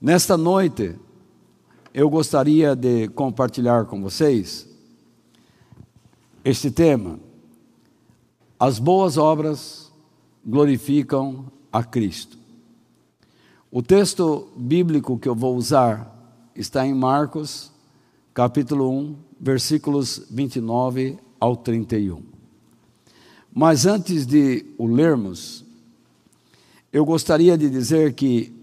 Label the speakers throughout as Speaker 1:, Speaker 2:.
Speaker 1: Nesta noite, eu gostaria de compartilhar com vocês este tema. As boas obras glorificam a Cristo. O texto bíblico que eu vou usar está em Marcos, capítulo 1, versículos 29 ao 31. Mas antes de o lermos, eu gostaria de dizer que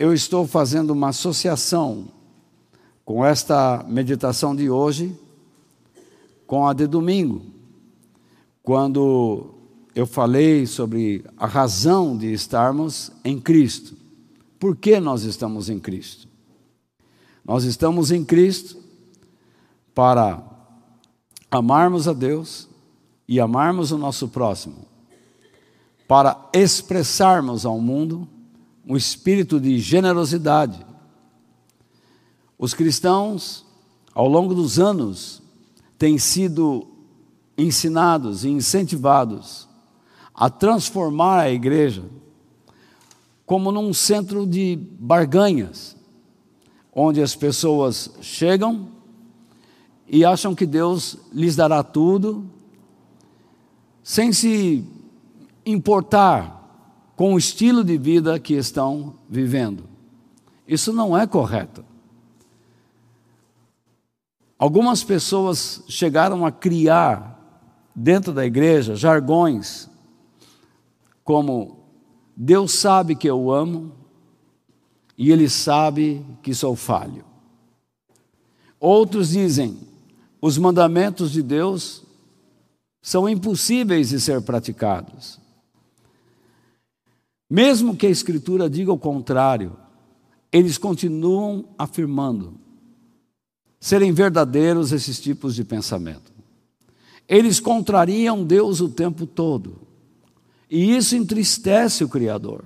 Speaker 1: eu estou fazendo uma associação com esta meditação de hoje com a de domingo, quando eu falei sobre a razão de estarmos em Cristo. Por que nós estamos em Cristo? Nós estamos em Cristo para amarmos a Deus e amarmos o nosso próximo, para expressarmos ao mundo um espírito de generosidade. Os cristãos, ao longo dos anos, têm sido ensinados e incentivados a transformar a igreja como num centro de barganhas, onde as pessoas chegam e acham que Deus lhes dará tudo, sem se importar com o estilo de vida que estão vivendo. Isso não é correto. Algumas pessoas chegaram a criar dentro da igreja jargões como Deus sabe que eu amo e Ele sabe que sou falho. Outros dizem, os mandamentos de Deus são impossíveis de ser praticados. Mesmo que a Escritura diga o contrário, eles continuam afirmando serem verdadeiros esses tipos de pensamento. Eles contrariam Deus o tempo todo, e isso entristece o Criador.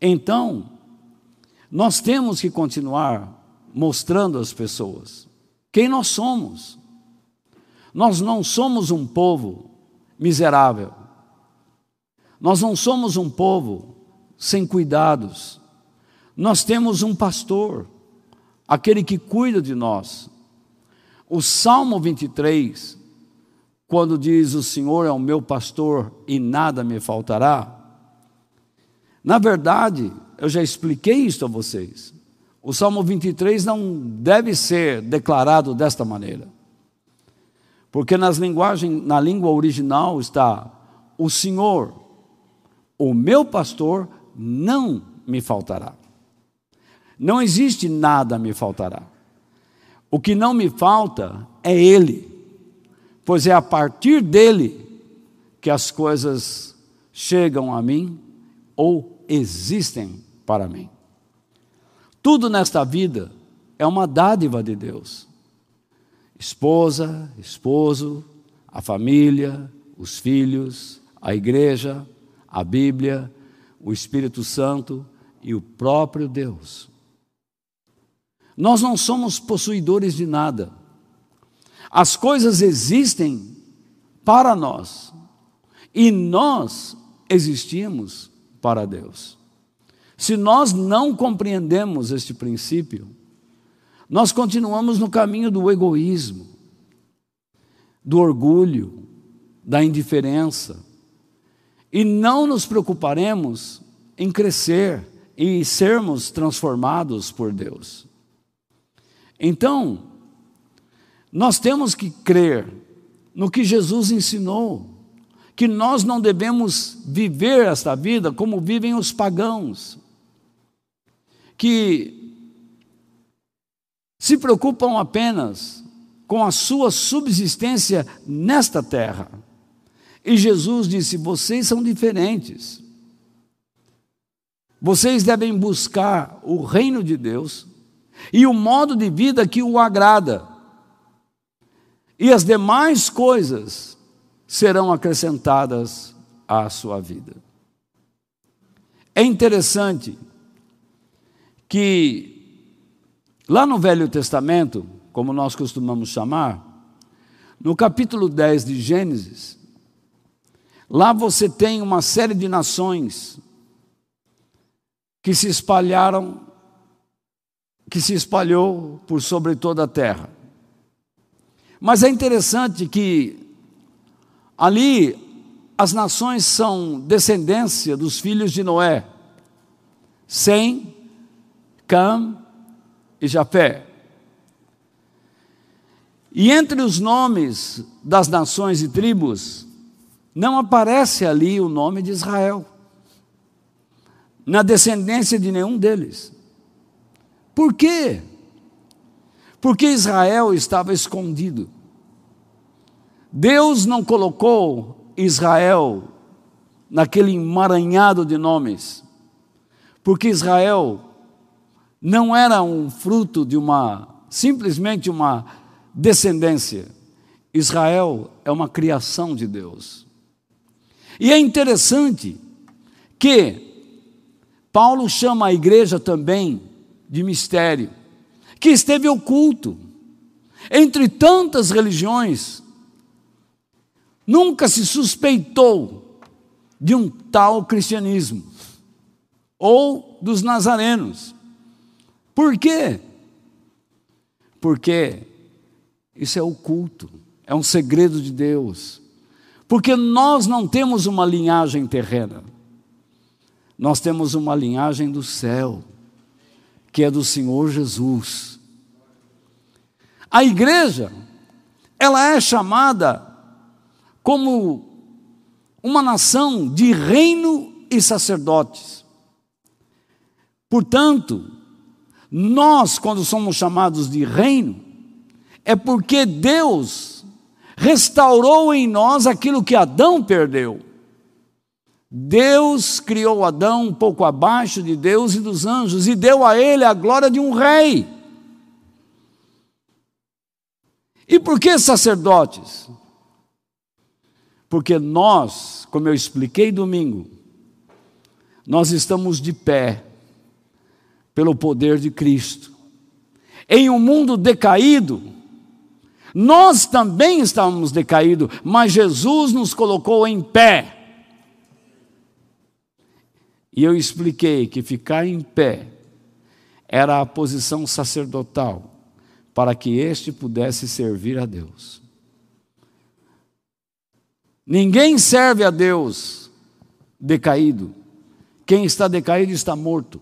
Speaker 1: Então, nós temos que continuar mostrando às pessoas quem nós somos. Nós não somos um povo miserável. Nós não somos um povo sem cuidados. Nós temos um pastor, aquele que cuida de nós. O Salmo 23, quando diz: O Senhor é o meu pastor e nada me faltará. Na verdade, eu já expliquei isso a vocês. O Salmo 23 não deve ser declarado desta maneira. Porque nas linguagem, na língua original está: O Senhor o meu pastor não me faltará. Não existe nada me faltará. O que não me falta é Ele, pois é a partir dele que as coisas chegam a mim ou existem para mim. Tudo nesta vida é uma dádiva de Deus. Esposa, esposo, a família, os filhos, a igreja, a Bíblia, o Espírito Santo e o próprio Deus. Nós não somos possuidores de nada. As coisas existem para nós e nós existimos para Deus. Se nós não compreendemos este princípio, nós continuamos no caminho do egoísmo, do orgulho, da indiferença, e não nos preocuparemos em crescer e sermos transformados por Deus. Então, nós temos que crer no que Jesus ensinou, que nós não devemos viver esta vida como vivem os pagãos, que se preocupam apenas com a sua subsistência nesta terra e Jesus disse: vocês são diferentes. Vocês devem buscar o reino de Deus e o modo de vida que o agrada. E as demais coisas serão acrescentadas à sua vida. É interessante que lá no Velho Testamento, como nós costumamos chamar, no capítulo 10 de Gênesis, Lá você tem uma série de nações que se espalharam, que se espalhou por sobre toda a terra. Mas é interessante que ali as nações são descendência dos filhos de Noé, Sem, Cam e Jafé. E entre os nomes das nações e tribos, não aparece ali o nome de Israel na descendência de nenhum deles. Por quê? Porque Israel estava escondido. Deus não colocou Israel naquele emaranhado de nomes, porque Israel não era um fruto de uma, simplesmente uma descendência. Israel é uma criação de Deus. E é interessante que Paulo chama a igreja também de mistério, que esteve oculto entre tantas religiões. Nunca se suspeitou de um tal cristianismo ou dos nazarenos. Por quê? Porque isso é oculto, é um segredo de Deus. Porque nós não temos uma linhagem terrena. Nós temos uma linhagem do céu, que é do Senhor Jesus. A igreja, ela é chamada como uma nação de reino e sacerdotes. Portanto, nós, quando somos chamados de reino, é porque Deus restaurou em nós aquilo que Adão perdeu. Deus criou Adão um pouco abaixo de Deus e dos anjos e deu a ele a glória de um rei. E por que sacerdotes? Porque nós, como eu expliquei domingo, nós estamos de pé pelo poder de Cristo. Em um mundo decaído, nós também estávamos decaídos, mas Jesus nos colocou em pé e eu expliquei que ficar em pé era a posição sacerdotal para que este pudesse servir a Deus. Ninguém serve a Deus decaído. Quem está decaído está morto.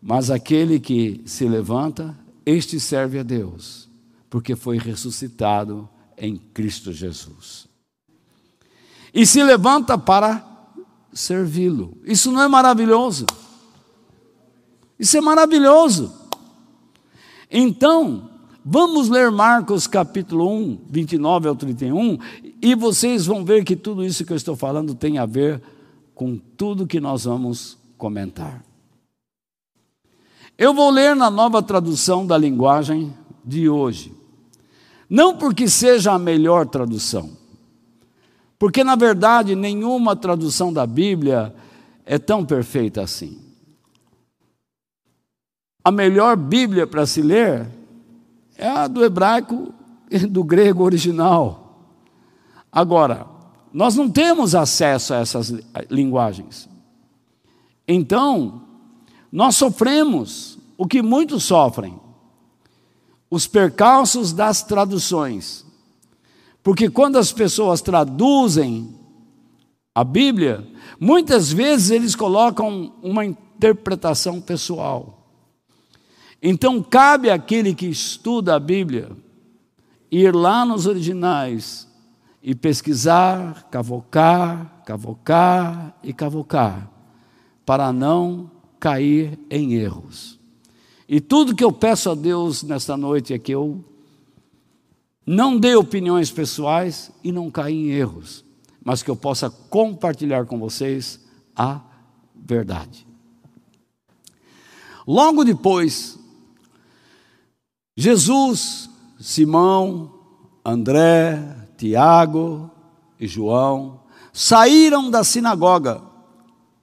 Speaker 1: Mas aquele que se levanta, este serve a Deus, porque foi ressuscitado em Cristo Jesus. E se levanta para servi-lo. Isso não é maravilhoso? Isso é maravilhoso. Então, vamos ler Marcos capítulo 1, 29 ao 31, e vocês vão ver que tudo isso que eu estou falando tem a ver com tudo que nós vamos comentar. Eu vou ler na nova tradução da linguagem de hoje. Não porque seja a melhor tradução, porque, na verdade, nenhuma tradução da Bíblia é tão perfeita assim. A melhor Bíblia para se ler é a do hebraico e do grego original. Agora, nós não temos acesso a essas linguagens. Então, nós sofremos o que muitos sofrem: os percalços das traduções. Porque quando as pessoas traduzem a Bíblia, muitas vezes eles colocam uma interpretação pessoal. Então cabe àquele que estuda a Bíblia ir lá nos originais e pesquisar, cavocar, cavocar e cavocar, para não cair em erros. E tudo que eu peço a Deus nesta noite é que eu não dê opiniões pessoais e não caia em erros, mas que eu possa compartilhar com vocês a verdade. Logo depois, Jesus, Simão, André, Tiago e João saíram da sinagoga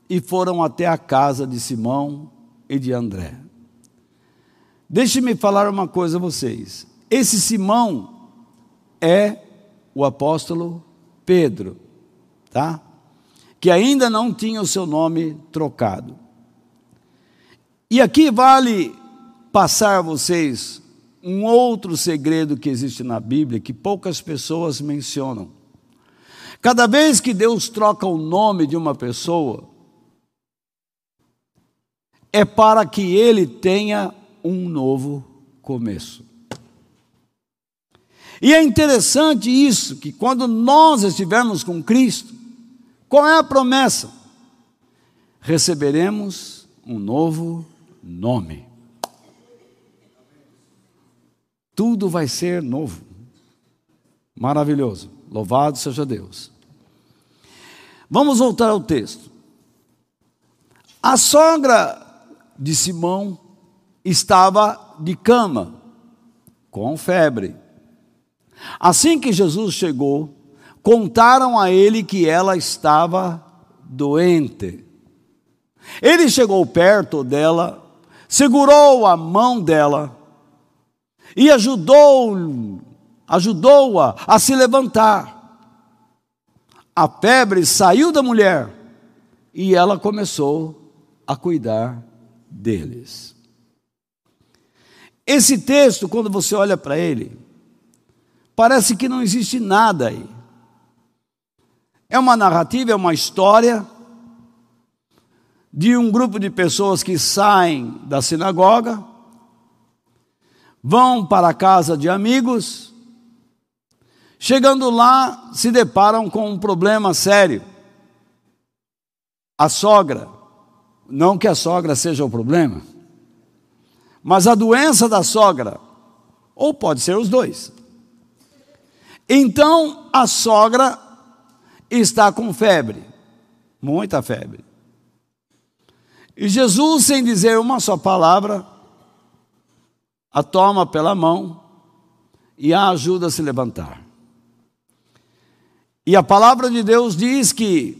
Speaker 1: e foram até a casa de Simão e de André. Deixe-me falar uma coisa a vocês. Esse Simão é o apóstolo Pedro, tá? Que ainda não tinha o seu nome trocado. E aqui vale passar a vocês um outro segredo que existe na Bíblia que poucas pessoas mencionam. Cada vez que Deus troca o nome de uma pessoa, é para que ele tenha um novo começo. E é interessante isso, que quando nós estivermos com Cristo, qual é a promessa? Receberemos um novo nome. Tudo vai ser novo. Maravilhoso. Louvado seja Deus. Vamos voltar ao texto. A sogra de Simão estava de cama, com febre. Assim que Jesus chegou, contaram a ele que ela estava doente. Ele chegou perto dela, segurou a mão dela e ajudou ajudou-a a se levantar. A febre saiu da mulher e ela começou a cuidar deles. Esse texto, quando você olha para ele, parece que não existe nada aí. É uma narrativa, é uma história de um grupo de pessoas que saem da sinagoga, vão para a casa de amigos, chegando lá, se deparam com um problema sério. A sogra, não que a sogra seja o problema, mas a doença da sogra, ou pode ser os dois. Então a sogra está com febre, muita febre. E Jesus, sem dizer uma só palavra, a toma pela mão e a ajuda a se levantar. E a palavra de Deus diz que,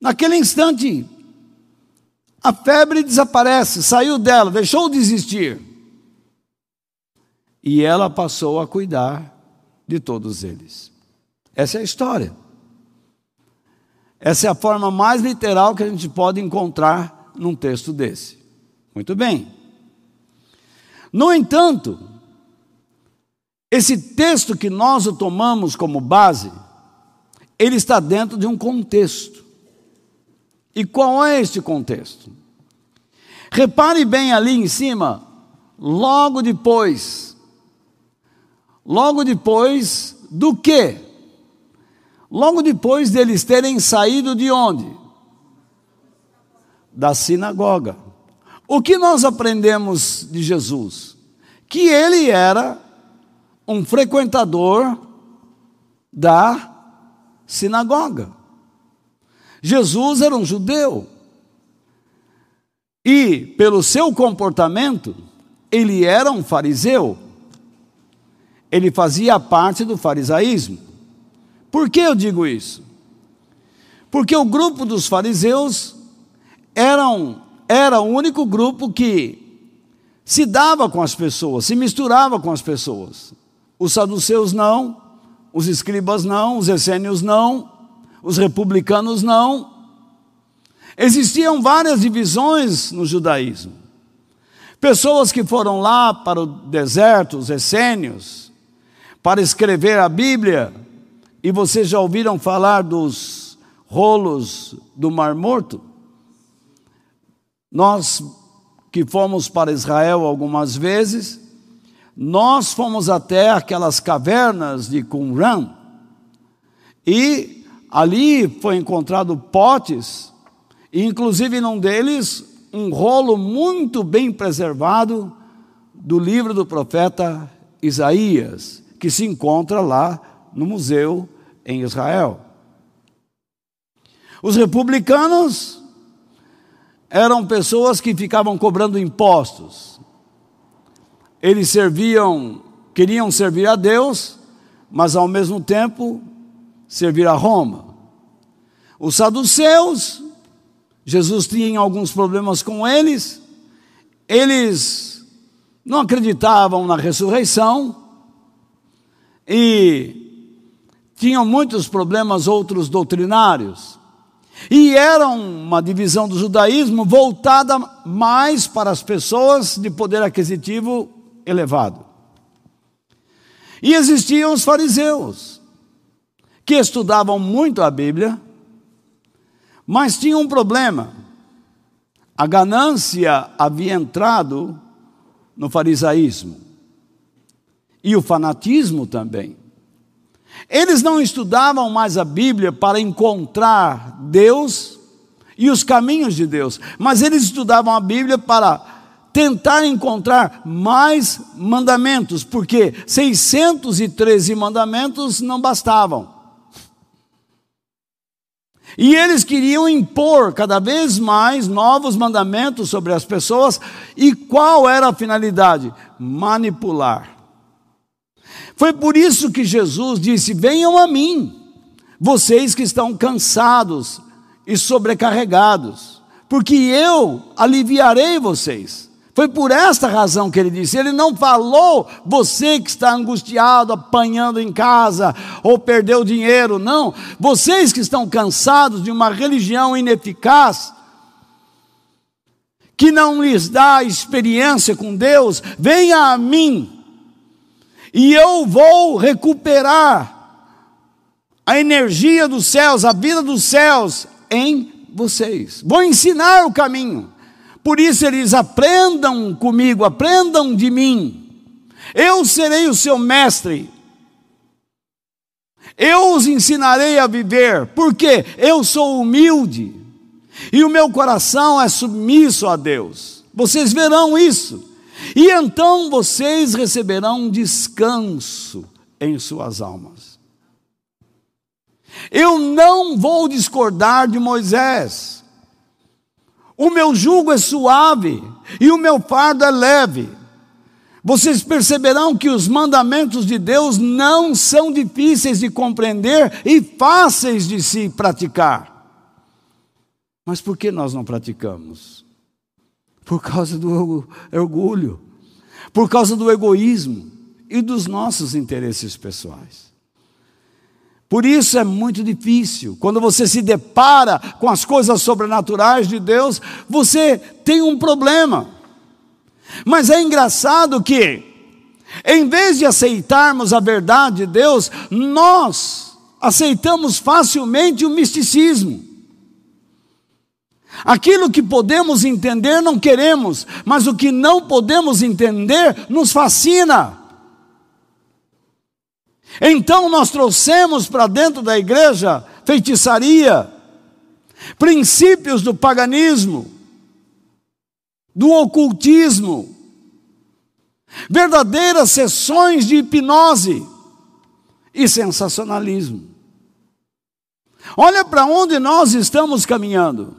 Speaker 1: naquele instante, a febre desaparece, saiu dela, deixou de existir. E ela passou a cuidar de todos eles. Essa é a história. Essa é a forma mais literal que a gente pode encontrar num texto desse. Muito bem. No entanto, esse texto que nós o tomamos como base, ele está dentro de um contexto. E qual é este contexto? Repare bem ali em cima, logo depois, logo depois do que? Logo depois deles terem saído de onde? Da sinagoga. O que nós aprendemos de Jesus? Que ele era um frequentador da sinagoga. Jesus era um judeu. E, pelo seu comportamento, ele era um fariseu. Ele fazia parte do farisaísmo. Por que eu digo isso? Porque o grupo dos fariseus eram, era o único grupo que se dava com as pessoas, se misturava com as pessoas. Os saduceus não, os escribas não, os essênios não, os republicanos não. Existiam várias divisões no judaísmo. Pessoas que foram lá para o deserto, os essênios, para escrever a Bíblia, e vocês já ouviram falar dos rolos do Mar Morto? Nós que fomos para Israel algumas vezes, nós fomos até aquelas cavernas de Qumran e ali foi encontrado potes, inclusive num deles um rolo muito bem preservado do livro do profeta Isaías, que se encontra lá no museu em Israel. Os republicanos eram pessoas que ficavam cobrando impostos. Eles serviam, queriam servir a Deus, mas ao mesmo tempo servir a Roma. Os saduceus, Jesus tinha alguns problemas com eles, eles não acreditavam na ressurreição e tinham muitos problemas outros doutrinários. E era uma divisão do judaísmo voltada mais para as pessoas de poder aquisitivo elevado. E existiam os fariseus, que estudavam muito a Bíblia, mas tinham um problema. A ganância havia entrado no farisaísmo e o fanatismo também. Eles não estudavam mais a Bíblia para encontrar Deus e os caminhos de Deus, mas eles estudavam a Bíblia para tentar encontrar mais mandamentos, porque 613 mandamentos não bastavam. E eles queriam impor cada vez mais novos mandamentos sobre as pessoas, e qual era a finalidade? Manipular. Foi por isso que Jesus disse: Venham a mim, vocês que estão cansados e sobrecarregados, porque eu aliviarei vocês. Foi por esta razão que ele disse. Ele não falou você que está angustiado, apanhando em casa ou perdeu dinheiro. Não. Vocês que estão cansados de uma religião ineficaz, que não lhes dá experiência com Deus, venha a mim e eu vou recuperar a energia dos céus, a vida dos céus em vocês. Vou ensinar o caminho. Por isso eles aprendam comigo, aprendam de mim. Eu serei o seu mestre. Eu os ensinarei a viver, porque eu sou humilde e o meu coração é submisso a Deus. Vocês verão isso. E então vocês receberão descanso em suas almas. Eu não vou discordar de Moisés. O meu jugo é suave e o meu fardo é leve. Vocês perceberão que os mandamentos de Deus não são difíceis de compreender e fáceis de se praticar. Mas por que nós não praticamos? por causa do orgulho, por causa do egoísmo e dos nossos interesses pessoais. Por isso é muito difícil. Quando você se depara com as coisas sobrenaturais de Deus, você tem um problema. Mas é engraçado que, em vez de aceitarmos a verdade de Deus, nós aceitamos facilmente o misticismo. Aquilo que podemos entender não queremos, mas o que não podemos entender nos fascina. Então nós trouxemos para dentro da igreja feitiçaria, princípios do paganismo, do ocultismo, verdadeiras sessões de hipnose e sensacionalismo. Olha para onde nós estamos caminhando.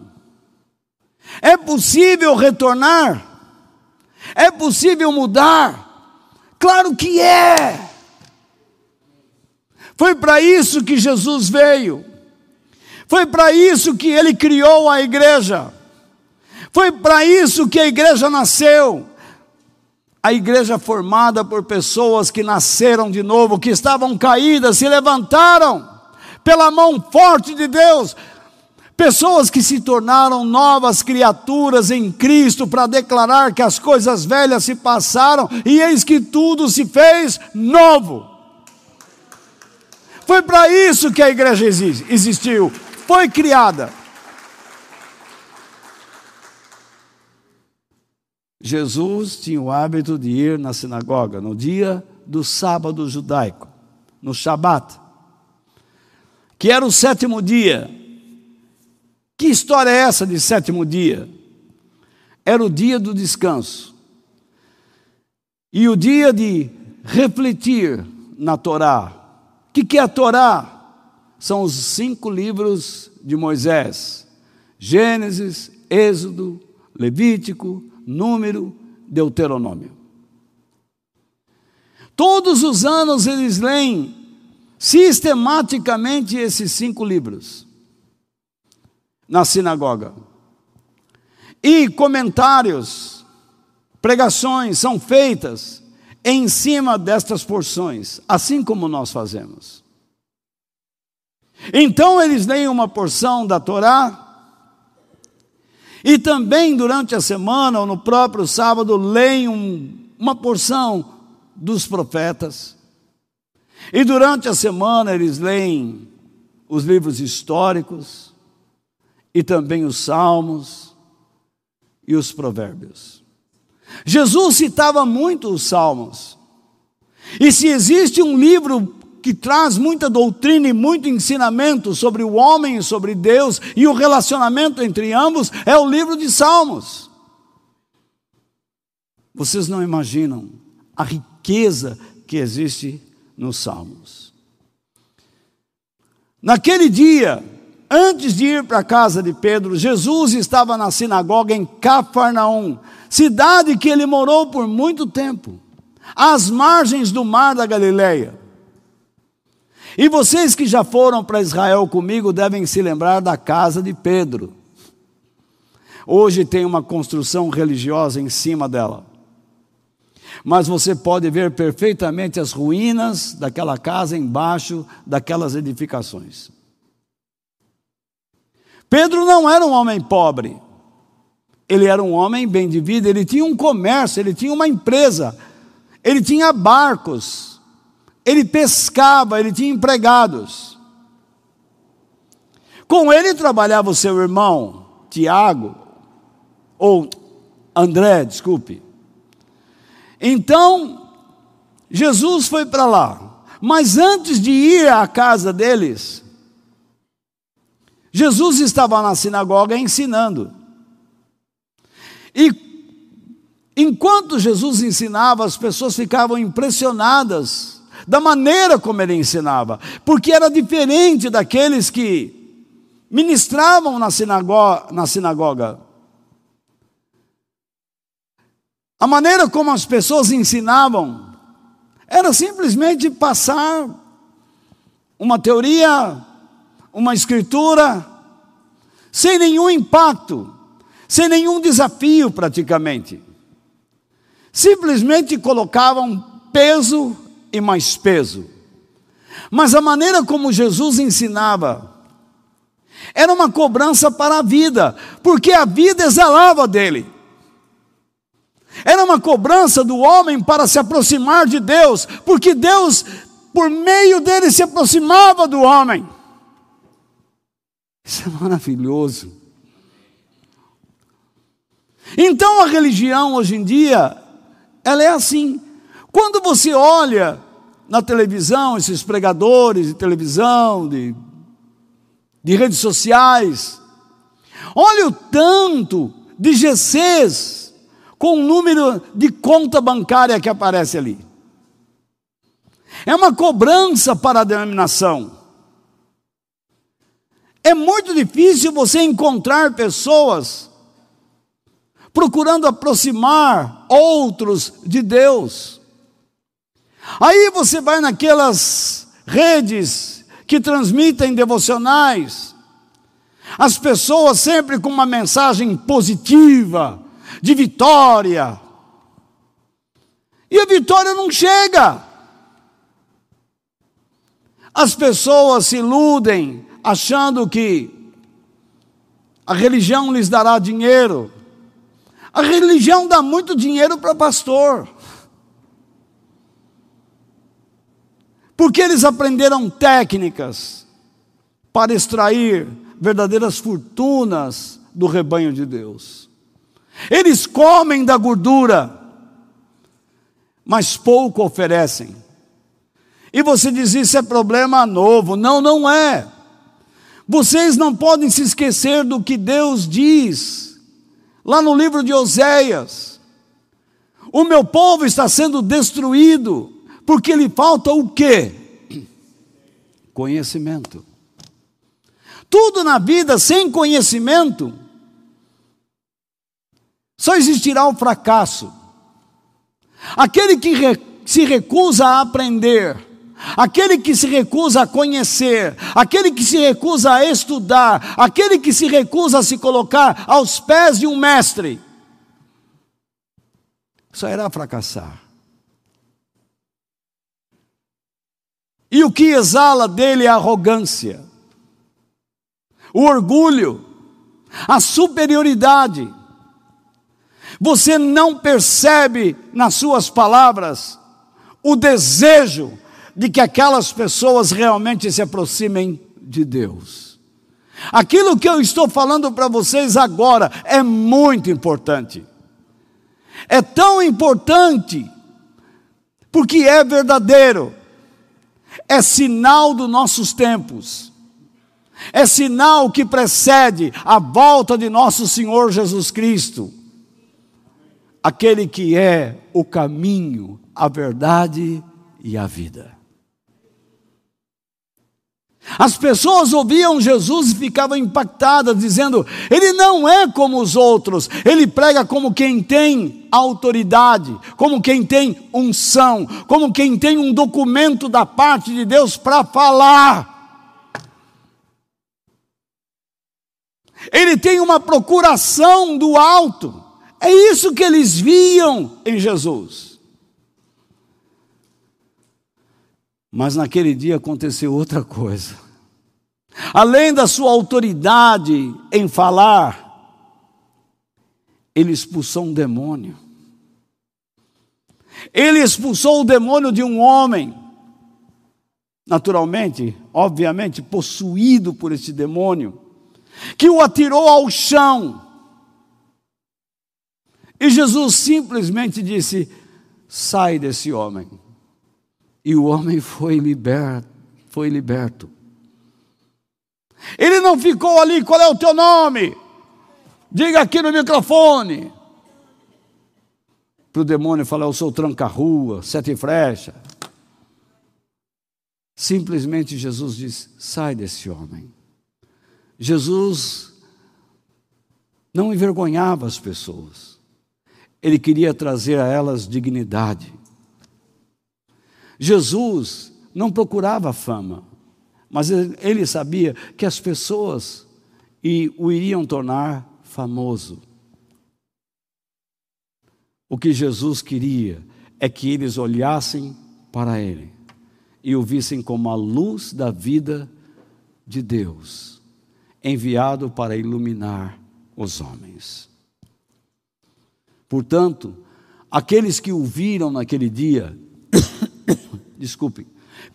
Speaker 1: É possível retornar? É possível mudar? Claro que é. Foi para isso que Jesus veio. Foi para isso que ele criou a igreja. Foi para isso que a igreja nasceu. A igreja formada por pessoas que nasceram de novo, que estavam caídas, se levantaram pela mão forte de Deus, Pessoas que se tornaram novas criaturas em Cristo para declarar que as coisas velhas se passaram e eis que tudo se fez novo. Foi para isso que a igreja existiu, foi criada. Jesus tinha o hábito de ir na sinagoga no dia do sábado judaico, no Shabat, que era o sétimo dia que história é essa de sétimo dia? Era o dia do descanso. E o dia de refletir na Torá. Que, que é a Torá? São os cinco livros de Moisés: Gênesis, Êxodo, Levítico, Número, Deuteronômio. Todos os anos eles leem sistematicamente esses cinco livros na sinagoga. E comentários, pregações são feitas em cima destas porções, assim como nós fazemos. Então eles leem uma porção da Torá, e também durante a semana ou no próprio sábado leem um, uma porção dos profetas. E durante a semana eles leem os livros históricos e também os salmos e os provérbios. Jesus citava muito os salmos. E se existe um livro que traz muita doutrina e muito ensinamento sobre o homem sobre Deus e o relacionamento entre ambos, é o livro de Salmos. Vocês não imaginam a riqueza que existe nos Salmos. Naquele dia, antes de ir para a casa de Pedro, Jesus estava na sinagoga em Cafarnaum, cidade que ele morou por muito tempo, às margens do mar da Galileia. E vocês que já foram para Israel comigo devem se lembrar da casa de Pedro. Hoje tem uma construção religiosa em cima dela. Mas você pode ver perfeitamente as ruínas daquela casa embaixo daquelas edificações. Pedro não era um homem pobre. Ele era um homem bem de vida, ele tinha um comércio, ele tinha uma empresa, ele tinha barcos, ele pescava, ele tinha empregados. Com ele trabalhava o seu irmão, Tiago, ou André, desculpe. Então, Jesus foi para lá, mas antes de ir à casa deles, Jesus estava na sinagoga ensinando. E enquanto Jesus ensinava, as pessoas ficavam impressionadas da maneira como ele ensinava, porque era diferente daqueles que ministravam na sinagoga. Na sinagoga. A maneira como as pessoas ensinavam era simplesmente passar uma teoria, uma escritura, sem nenhum impacto, sem nenhum desafio praticamente. Simplesmente colocavam peso e mais peso. Mas a maneira como Jesus ensinava era uma cobrança para a vida, porque a vida exalava dele. Era uma cobrança do homem para se aproximar de Deus, porque Deus, por meio dele, se aproximava do homem. Isso é maravilhoso. Então a religião hoje em dia, ela é assim. Quando você olha na televisão, esses pregadores de televisão, de, de redes sociais, olha o tanto de GCs com o número de conta bancária que aparece ali. É uma cobrança para a denominação. É muito difícil você encontrar pessoas procurando aproximar outros de Deus. Aí você vai naquelas redes que transmitem devocionais, as pessoas sempre com uma mensagem positiva, de vitória. E a vitória não chega. As pessoas se iludem achando que a religião lhes dará dinheiro. A religião dá muito dinheiro para pastor. Porque eles aprenderam técnicas para extrair verdadeiras fortunas do rebanho de Deus. Eles comem da gordura, mas pouco oferecem. E você diz: Isso é problema novo. Não, não é. Vocês não podem se esquecer do que Deus diz, lá no livro de Oséias: O meu povo está sendo destruído, porque lhe falta o quê? Conhecimento. Tudo na vida sem conhecimento só existirá o fracasso. Aquele que se recusa a aprender, aquele que se recusa a conhecer, aquele que se recusa a estudar, aquele que se recusa a se colocar aos pés de um mestre, só irá fracassar. E o que exala dele é arrogância. o orgulho, a superioridade. Você não percebe nas suas palavras o desejo de que aquelas pessoas realmente se aproximem de Deus. Aquilo que eu estou falando para vocês agora é muito importante. É tão importante porque é verdadeiro, é sinal dos nossos tempos, é sinal que precede a volta de nosso Senhor Jesus Cristo, aquele que é o caminho, a verdade e a vida. As pessoas ouviam Jesus e ficavam impactadas, dizendo: Ele não é como os outros, ele prega como quem tem autoridade, como quem tem unção, como quem tem um documento da parte de Deus para falar. Ele tem uma procuração do alto, é isso que eles viam em Jesus. Mas naquele dia aconteceu outra coisa. Além da sua autoridade em falar, ele expulsou um demônio. Ele expulsou o demônio de um homem, naturalmente, obviamente, possuído por esse demônio, que o atirou ao chão. E Jesus simplesmente disse: sai desse homem. E o homem foi liberto, foi liberto. Ele não ficou ali, qual é o teu nome? Diga aqui no microfone. Para o demônio falar, eu sou tranca-rua, sete frecha. Simplesmente Jesus diz: sai desse homem. Jesus não envergonhava as pessoas, ele queria trazer a elas dignidade. Jesus não procurava fama, mas ele sabia que as pessoas o iriam tornar famoso. O que Jesus queria é que eles olhassem para ele e o vissem como a luz da vida de Deus, enviado para iluminar os homens. Portanto, aqueles que o viram naquele dia, desculpem,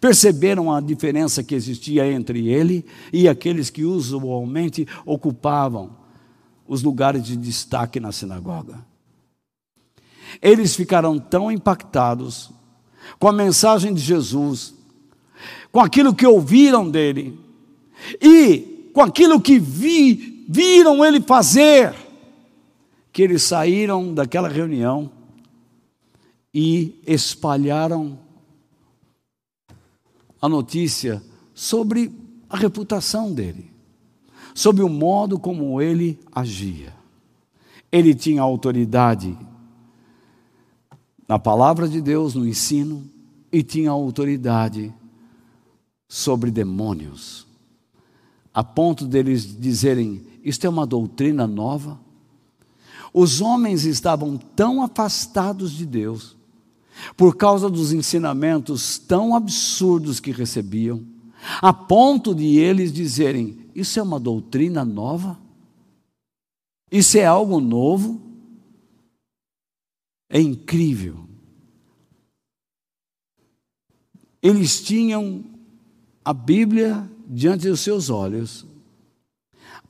Speaker 1: perceberam a diferença que existia entre ele e aqueles que usualmente ocupavam os lugares de destaque na sinagoga. Eles ficaram tão impactados com a mensagem de Jesus, com aquilo que ouviram dele e com aquilo que vi, viram ele fazer, que eles saíram daquela reunião e espalharam a notícia sobre a reputação dele, sobre o modo como ele agia. Ele tinha autoridade na palavra de Deus, no ensino, e tinha autoridade sobre demônios, a ponto deles dizerem: Isto é uma doutrina nova. Os homens estavam tão afastados de Deus por causa dos ensinamentos tão absurdos que recebiam, a ponto de eles dizerem: Isso é uma doutrina nova? Isso é algo novo? É incrível. Eles tinham a Bíblia diante dos seus olhos,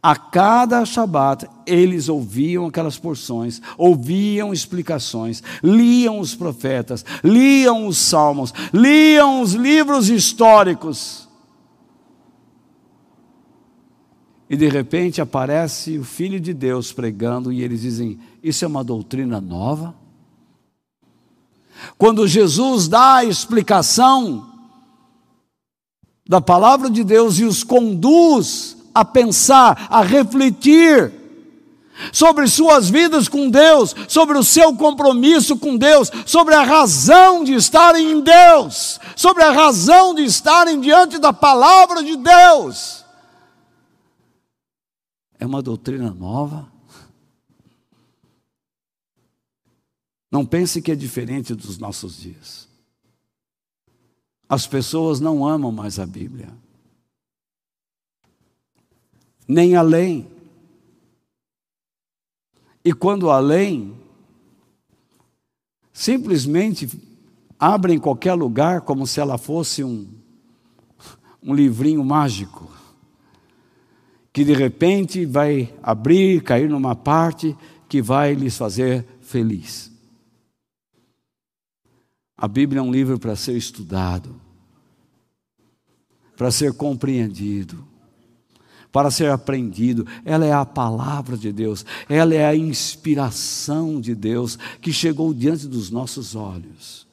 Speaker 1: a cada Shabat, eles ouviam aquelas porções, ouviam explicações, liam os profetas, liam os salmos, liam os livros históricos. E de repente aparece o Filho de Deus pregando, e eles dizem: Isso é uma doutrina nova? Quando Jesus dá a explicação da palavra de Deus e os conduz a pensar, a refletir sobre suas vidas com Deus, sobre o seu compromisso com Deus, sobre a razão de estarem em Deus, sobre a razão de estarem diante da palavra de Deus. É uma doutrina nova. Não pense que é diferente dos nossos dias. As pessoas não amam mais a Bíblia. Nem além. E quando além, simplesmente abre em qualquer lugar como se ela fosse um, um livrinho mágico, que de repente vai abrir, cair numa parte que vai lhes fazer feliz. A Bíblia é um livro para ser estudado, para ser compreendido, para ser aprendido. Ela é a palavra de Deus, ela é a inspiração de Deus que chegou diante dos nossos olhos.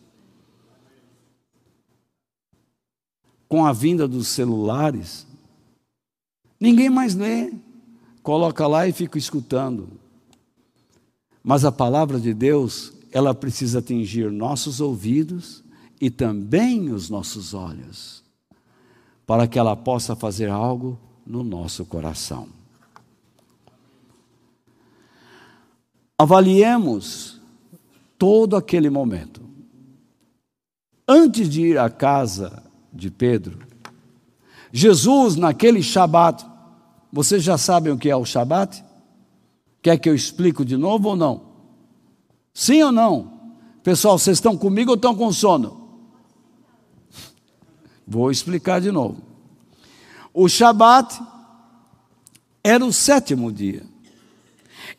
Speaker 1: Com a vinda dos celulares, ninguém mais lê, coloca lá e fica escutando. Mas a palavra de Deus, ela precisa atingir nossos ouvidos e também os nossos olhos, para que ela possa fazer algo no nosso coração. Avaliemos todo aquele momento. Antes de ir à casa de Pedro, Jesus, naquele Shabat, vocês já sabem o que é o Shabat? Quer que eu explique de novo ou não? Sim ou não? Pessoal, vocês estão comigo ou estão com sono? Vou explicar de novo. O Shabat era o sétimo dia.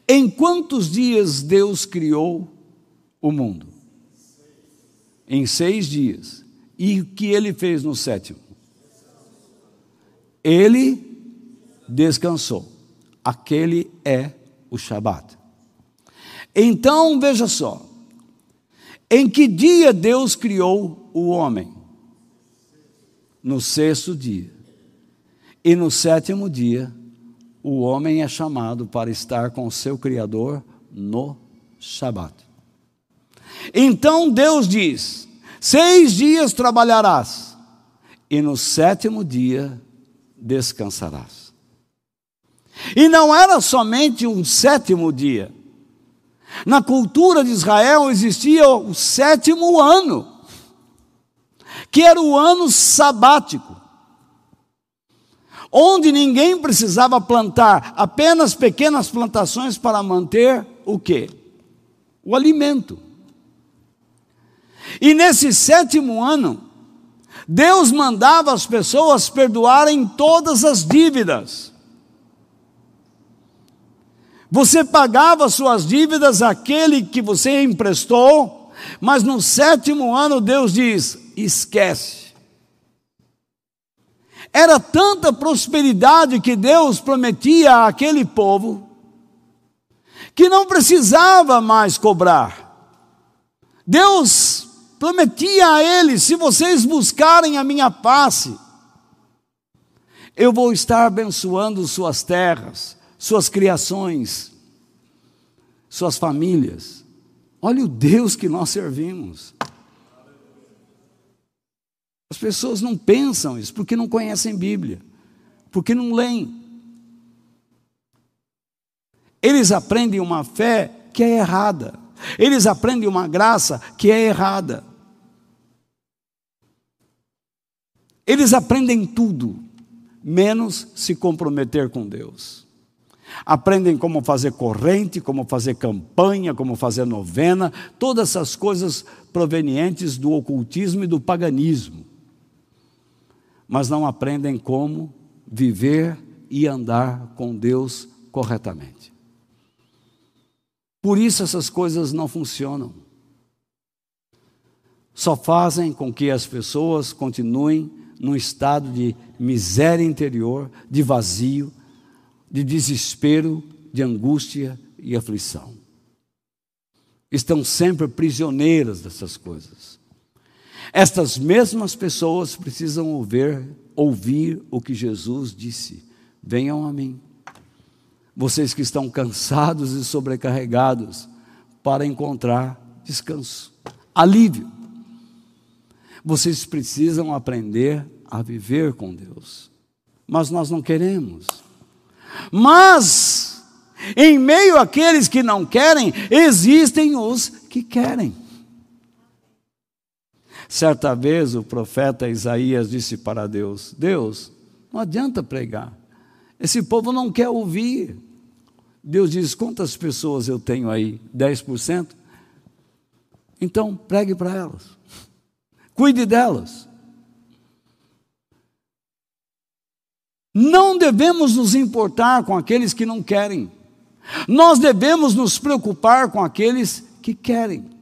Speaker 1: Em quantos dias Deus criou o mundo? Em seis dias. E o que ele fez no sétimo? Ele descansou. Aquele é o Shabat. Então, veja só. Em que dia Deus criou o homem? No sexto dia. E no sétimo dia, o homem é chamado para estar com o seu Criador no Shabat. Então Deus diz: Seis dias trabalharás, e no sétimo dia descansarás. E não era somente um sétimo dia. Na cultura de Israel existia o sétimo ano, que era o ano sabático onde ninguém precisava plantar apenas pequenas plantações para manter o quê? O alimento. E nesse sétimo ano, Deus mandava as pessoas perdoarem todas as dívidas. Você pagava suas dívidas àquele que você emprestou, mas no sétimo ano Deus diz: esquece. Era tanta prosperidade que Deus prometia àquele povo, que não precisava mais cobrar. Deus prometia a eles: se vocês buscarem a minha face, eu vou estar abençoando suas terras, suas criações, suas famílias. Olha o Deus que nós servimos. As pessoas não pensam isso porque não conhecem Bíblia, porque não leem. Eles aprendem uma fé que é errada. Eles aprendem uma graça que é errada. Eles aprendem tudo, menos se comprometer com Deus. Aprendem como fazer corrente, como fazer campanha, como fazer novena, todas essas coisas provenientes do ocultismo e do paganismo mas não aprendem como viver e andar com Deus corretamente. Por isso essas coisas não funcionam. Só fazem com que as pessoas continuem num estado de miséria interior, de vazio, de desespero, de angústia e aflição. Estão sempre prisioneiras dessas coisas. Estas mesmas pessoas precisam ouvir, ouvir o que Jesus disse: Venham a mim, vocês que estão cansados e sobrecarregados, para encontrar descanso, alívio. Vocês precisam aprender a viver com Deus, mas nós não queremos. Mas, em meio àqueles que não querem, existem os que querem. Certa vez o profeta Isaías disse para Deus: Deus, não adianta pregar. Esse povo não quer ouvir. Deus diz: quantas pessoas eu tenho aí? 10%? Então, pregue para elas. Cuide delas. Não devemos nos importar com aqueles que não querem. Nós devemos nos preocupar com aqueles que querem.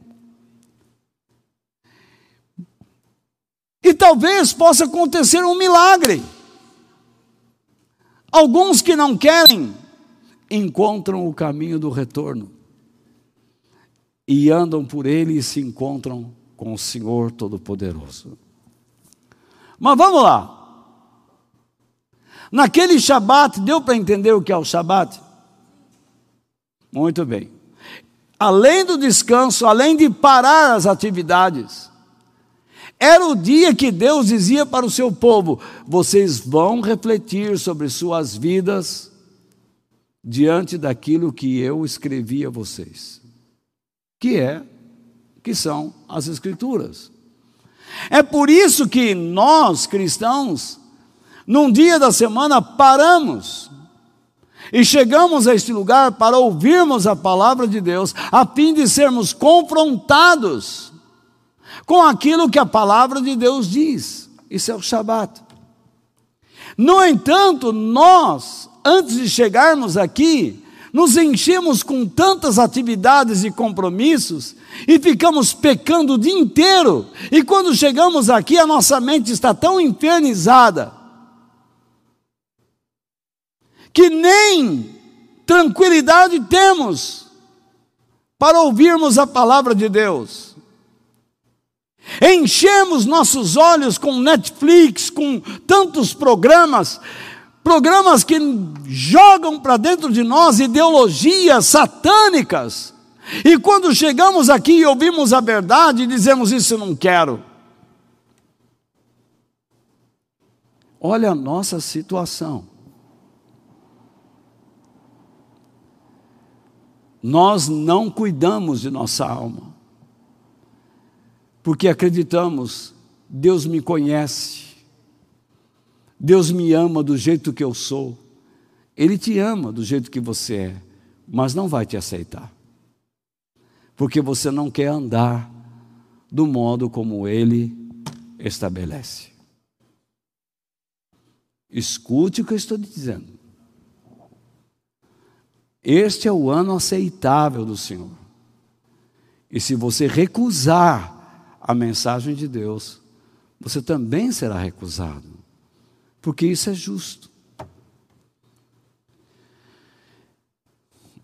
Speaker 1: E talvez possa acontecer um milagre. Alguns que não querem encontram o caminho do retorno e andam por ele e se encontram com o Senhor Todo-Poderoso. Mas vamos lá. Naquele Shabat, deu para entender o que é o Shabat? Muito bem. Além do descanso, além de parar as atividades, era o dia que Deus dizia para o seu povo: vocês vão refletir sobre suas vidas diante daquilo que eu escrevi a vocês, que é que são as escrituras. É por isso que nós cristãos, num dia da semana paramos e chegamos a este lugar para ouvirmos a palavra de Deus, a fim de sermos confrontados com aquilo que a palavra de Deus diz. Isso é o Shabat. No entanto, nós, antes de chegarmos aqui, nos enchemos com tantas atividades e compromissos e ficamos pecando o dia inteiro. E quando chegamos aqui, a nossa mente está tão infernizada que nem tranquilidade temos para ouvirmos a palavra de Deus. Enchemos nossos olhos com Netflix, com tantos programas, programas que jogam para dentro de nós ideologias satânicas. E quando chegamos aqui e ouvimos a verdade, dizemos: Isso não quero. Olha a nossa situação. Nós não cuidamos de nossa alma, porque acreditamos, Deus me conhece, Deus me ama do jeito que eu sou, Ele te ama do jeito que você é, mas não vai te aceitar, porque você não quer andar do modo como Ele estabelece. Escute o que eu estou dizendo. Este é o ano aceitável do Senhor. E se você recusar a mensagem de Deus, você também será recusado, porque isso é justo.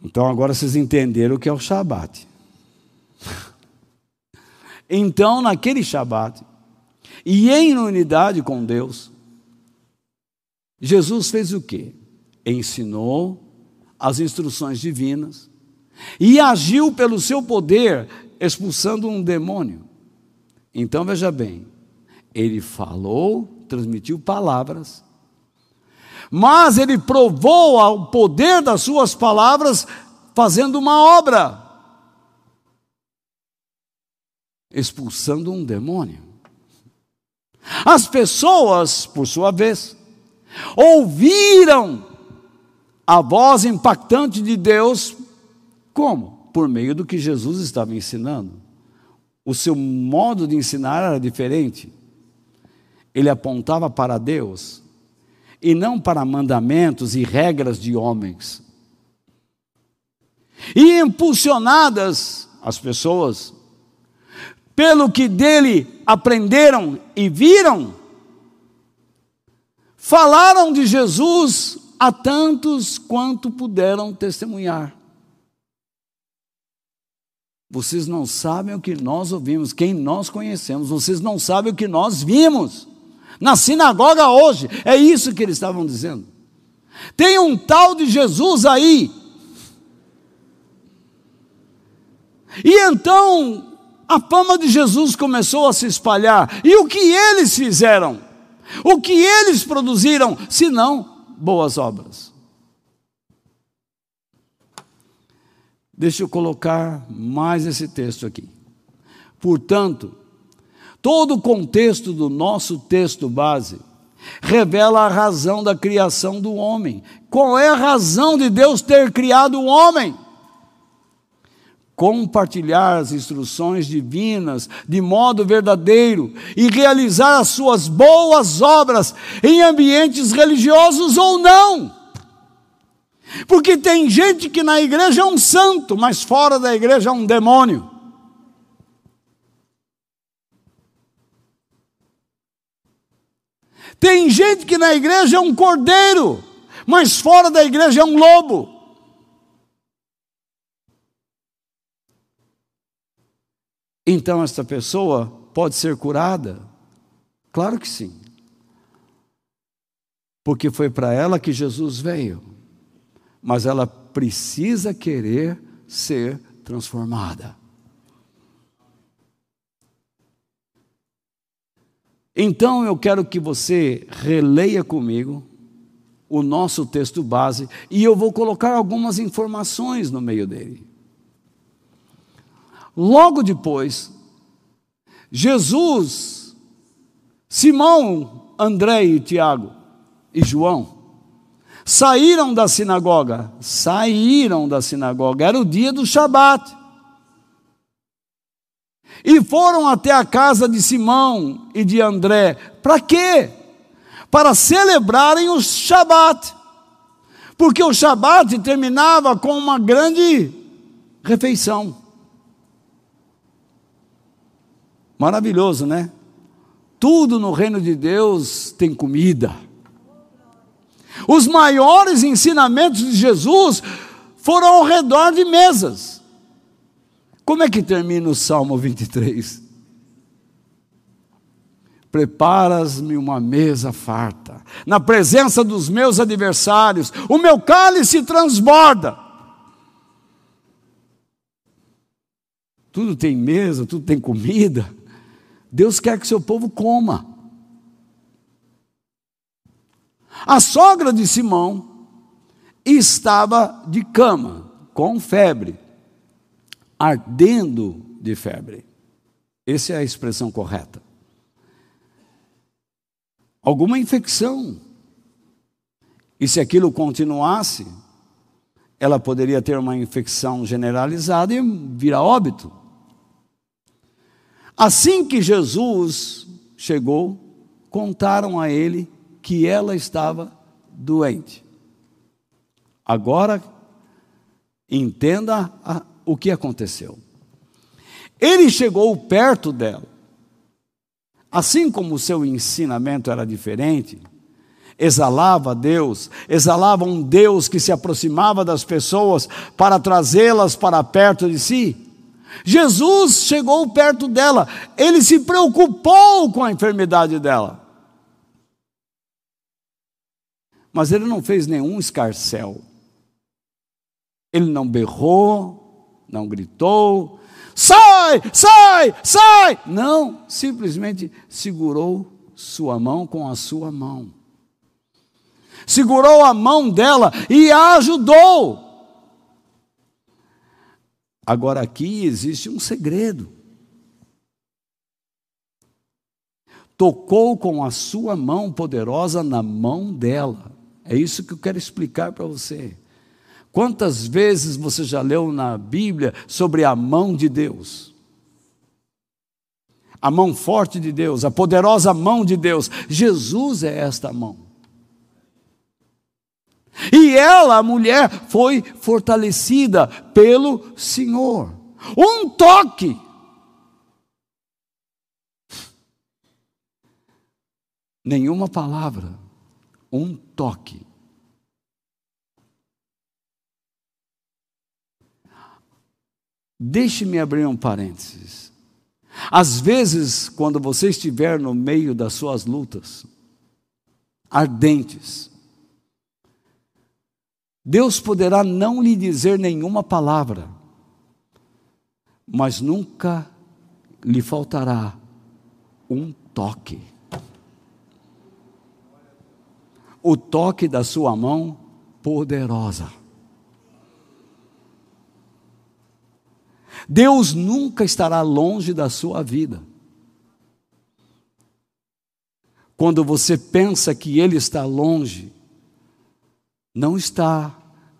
Speaker 1: Então agora vocês entenderam o que é o Shabat. Então, naquele Shabat, e em unidade com Deus, Jesus fez o quê? Ensinou as instruções divinas e agiu pelo seu poder expulsando um demônio. Então veja bem, ele falou, transmitiu palavras, mas ele provou ao poder das suas palavras fazendo uma obra, expulsando um demônio. As pessoas, por sua vez, ouviram a voz impactante de Deus, como? Por meio do que Jesus estava ensinando. O seu modo de ensinar era diferente. Ele apontava para Deus e não para mandamentos e regras de homens. E impulsionadas as pessoas pelo que dele aprenderam e viram, falaram de Jesus a tantos quanto puderam testemunhar. Vocês não sabem o que nós ouvimos, quem nós conhecemos, vocês não sabem o que nós vimos. Na sinagoga hoje, é isso que eles estavam dizendo. Tem um tal de Jesus aí. E então a fama de Jesus começou a se espalhar. E o que eles fizeram? O que eles produziram, se não boas obras. Deixa eu colocar mais esse texto aqui. Portanto, todo o contexto do nosso texto base revela a razão da criação do homem. Qual é a razão de Deus ter criado o homem? Compartilhar as instruções divinas de modo verdadeiro e realizar as suas boas obras em ambientes religiosos ou não. Porque tem gente que na igreja é um santo, mas fora da igreja é um demônio. Tem gente que na igreja é um cordeiro, mas fora da igreja é um lobo. Então esta pessoa pode ser curada? Claro que sim. Porque foi para ela que Jesus veio. Mas ela precisa querer ser transformada. Então eu quero que você releia comigo o nosso texto base e eu vou colocar algumas informações no meio dele. Logo depois, Jesus, Simão, André e Tiago e João saíram da sinagoga, saíram da sinagoga, era o dia do Shabat e foram até a casa de Simão e de André. Para quê? Para celebrarem o Shabat. Porque o Shabat terminava com uma grande refeição. Maravilhoso, né? Tudo no reino de Deus tem comida. Os maiores ensinamentos de Jesus foram ao redor de mesas. Como é que termina o Salmo 23? Preparas-me uma mesa farta, na presença dos meus adversários, o meu cálice transborda. Tudo tem mesa, tudo tem comida. Deus quer que seu povo coma. A sogra de Simão estava de cama, com febre ardendo de febre. Essa é a expressão correta. Alguma infecção. E se aquilo continuasse, ela poderia ter uma infecção generalizada e virar óbito. Assim que Jesus chegou, contaram a ele que ela estava doente. Agora, entenda a, o que aconteceu. Ele chegou perto dela. Assim como o seu ensinamento era diferente, exalava Deus, exalava um Deus que se aproximava das pessoas para trazê-las para perto de si. Jesus chegou perto dela, ele se preocupou com a enfermidade dela. Mas ele não fez nenhum escarcel. Ele não berrou, não gritou, sai, sai, sai. Não, simplesmente segurou sua mão com a sua mão. Segurou a mão dela e a ajudou. Agora aqui existe um segredo. Tocou com a sua mão poderosa na mão dela. É isso que eu quero explicar para você. Quantas vezes você já leu na Bíblia sobre a mão de Deus? A mão forte de Deus, a poderosa mão de Deus. Jesus é esta mão. E ela, a mulher, foi fortalecida pelo Senhor. Um toque. Nenhuma palavra, um toque Deixe-me abrir um parênteses. Às vezes, quando você estiver no meio das suas lutas, ardentes, Deus poderá não lhe dizer nenhuma palavra, mas nunca lhe faltará um toque. O toque da sua mão poderosa. Deus nunca estará longe da sua vida. Quando você pensa que Ele está longe, não está,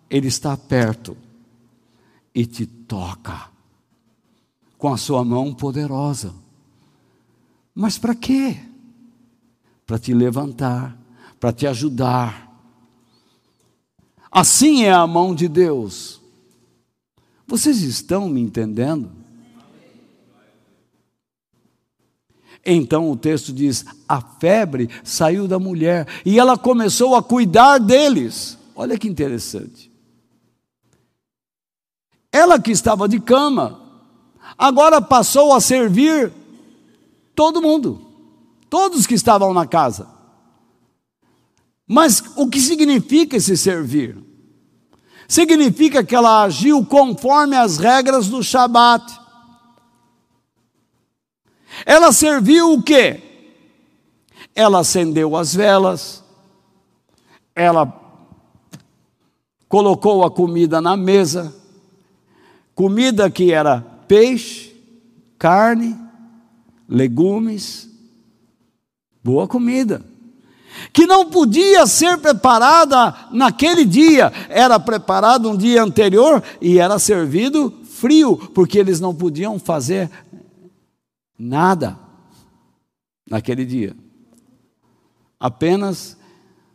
Speaker 1: Ele está perto e te toca com a sua mão poderosa. Mas para quê? Para te levantar, para te ajudar. Assim é a mão de Deus. Vocês estão me entendendo? Então o texto diz: a febre saiu da mulher e ela começou a cuidar deles. Olha que interessante. Ela que estava de cama, agora passou a servir todo mundo, todos que estavam na casa. Mas o que significa esse servir? Significa que ela agiu conforme as regras do Shabat. Ela serviu o quê? Ela acendeu as velas, ela colocou a comida na mesa, comida que era peixe, carne, legumes, boa comida, que não podia ser preparada naquele dia, era preparado um dia anterior e era servido frio, porque eles não podiam fazer nada naquele dia. Apenas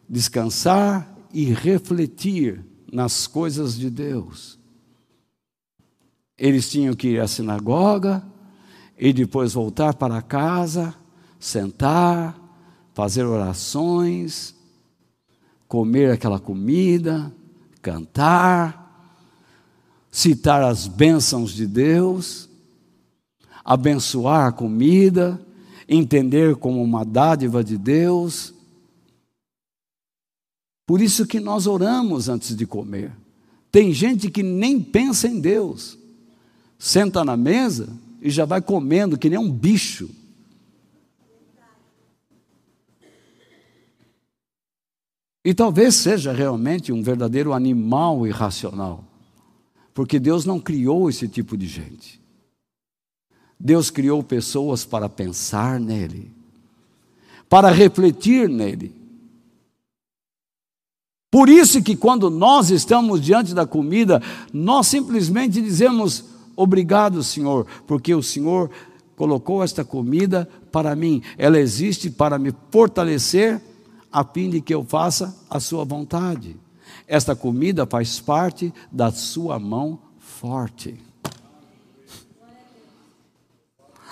Speaker 1: descansar e refletir nas coisas de Deus. Eles tinham que ir à sinagoga e depois voltar para casa, sentar, fazer orações, comer aquela comida, cantar, citar as bênçãos de Deus abençoar a comida, entender como uma dádiva de Deus. Por isso que nós oramos antes de comer. Tem gente que nem pensa em Deus. Senta na mesa e já vai comendo que nem um bicho. E talvez seja realmente um verdadeiro animal irracional, porque Deus não criou esse tipo de gente. Deus criou pessoas para pensar nele, para refletir nele. Por isso que quando nós estamos diante da comida, nós simplesmente dizemos obrigado, Senhor, porque o Senhor colocou esta comida para mim. Ela existe para me fortalecer a fim de que eu faça a sua vontade. Esta comida faz parte da sua mão forte.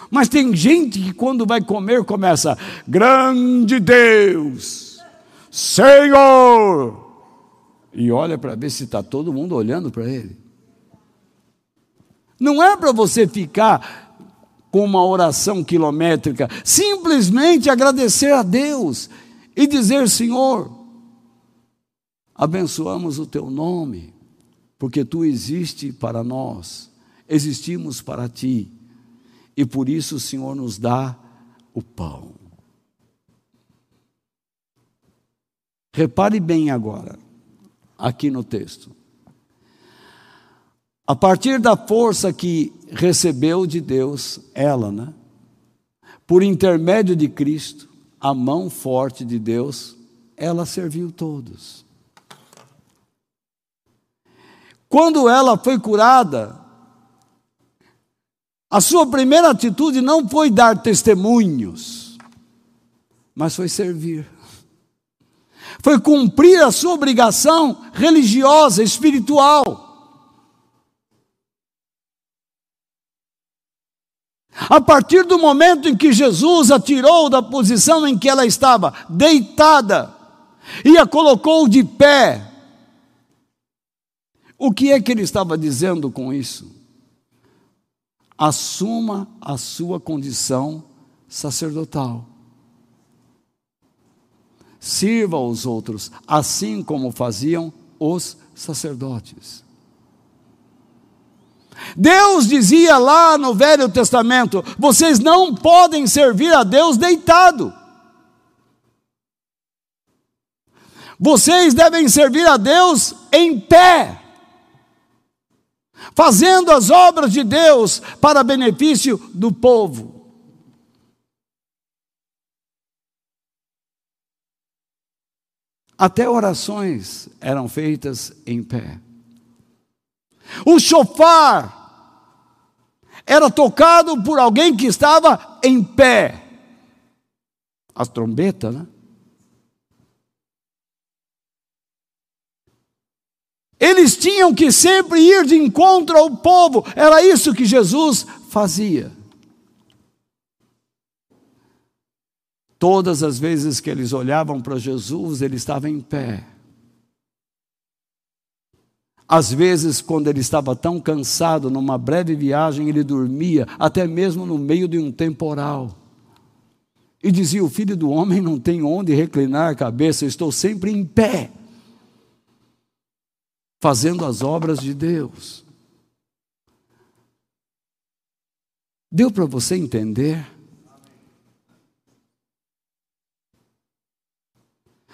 Speaker 1: Mas tem gente que quando vai comer começa: Grande Deus, Senhor. E olha para ver se está todo mundo olhando para ele. Não é para você ficar com uma oração quilométrica, simplesmente agradecer a Deus e dizer: Senhor, abençoamos o teu nome, porque tu existe para nós, existimos para ti e por isso o Senhor nos dá o pão. Repare bem agora, aqui no texto. A partir da força que recebeu de Deus, ela, né? Por intermédio de Cristo, a mão forte de Deus, ela serviu todos. Quando ela foi curada, a sua primeira atitude não foi dar testemunhos, mas foi servir. Foi cumprir a sua obrigação religiosa, espiritual. A partir do momento em que Jesus a tirou da posição em que ela estava, deitada, e a colocou de pé, o que é que ele estava dizendo com isso? assuma a sua condição sacerdotal. Sirva aos outros, assim como faziam os sacerdotes. Deus dizia lá no Velho Testamento: vocês não podem servir a Deus deitado. Vocês devem servir a Deus em pé fazendo as obras de Deus para benefício do povo. Até orações eram feitas em pé. O chofar era tocado por alguém que estava em pé. A trombeta, né? Eles tinham que sempre ir de encontro ao povo, era isso que Jesus fazia. Todas as vezes que eles olhavam para Jesus, ele estava em pé. Às vezes, quando ele estava tão cansado, numa breve viagem, ele dormia, até mesmo no meio de um temporal. E dizia: O filho do homem não tem onde reclinar a cabeça, eu estou sempre em pé, fazendo as obras de Deus. Deu para você entender?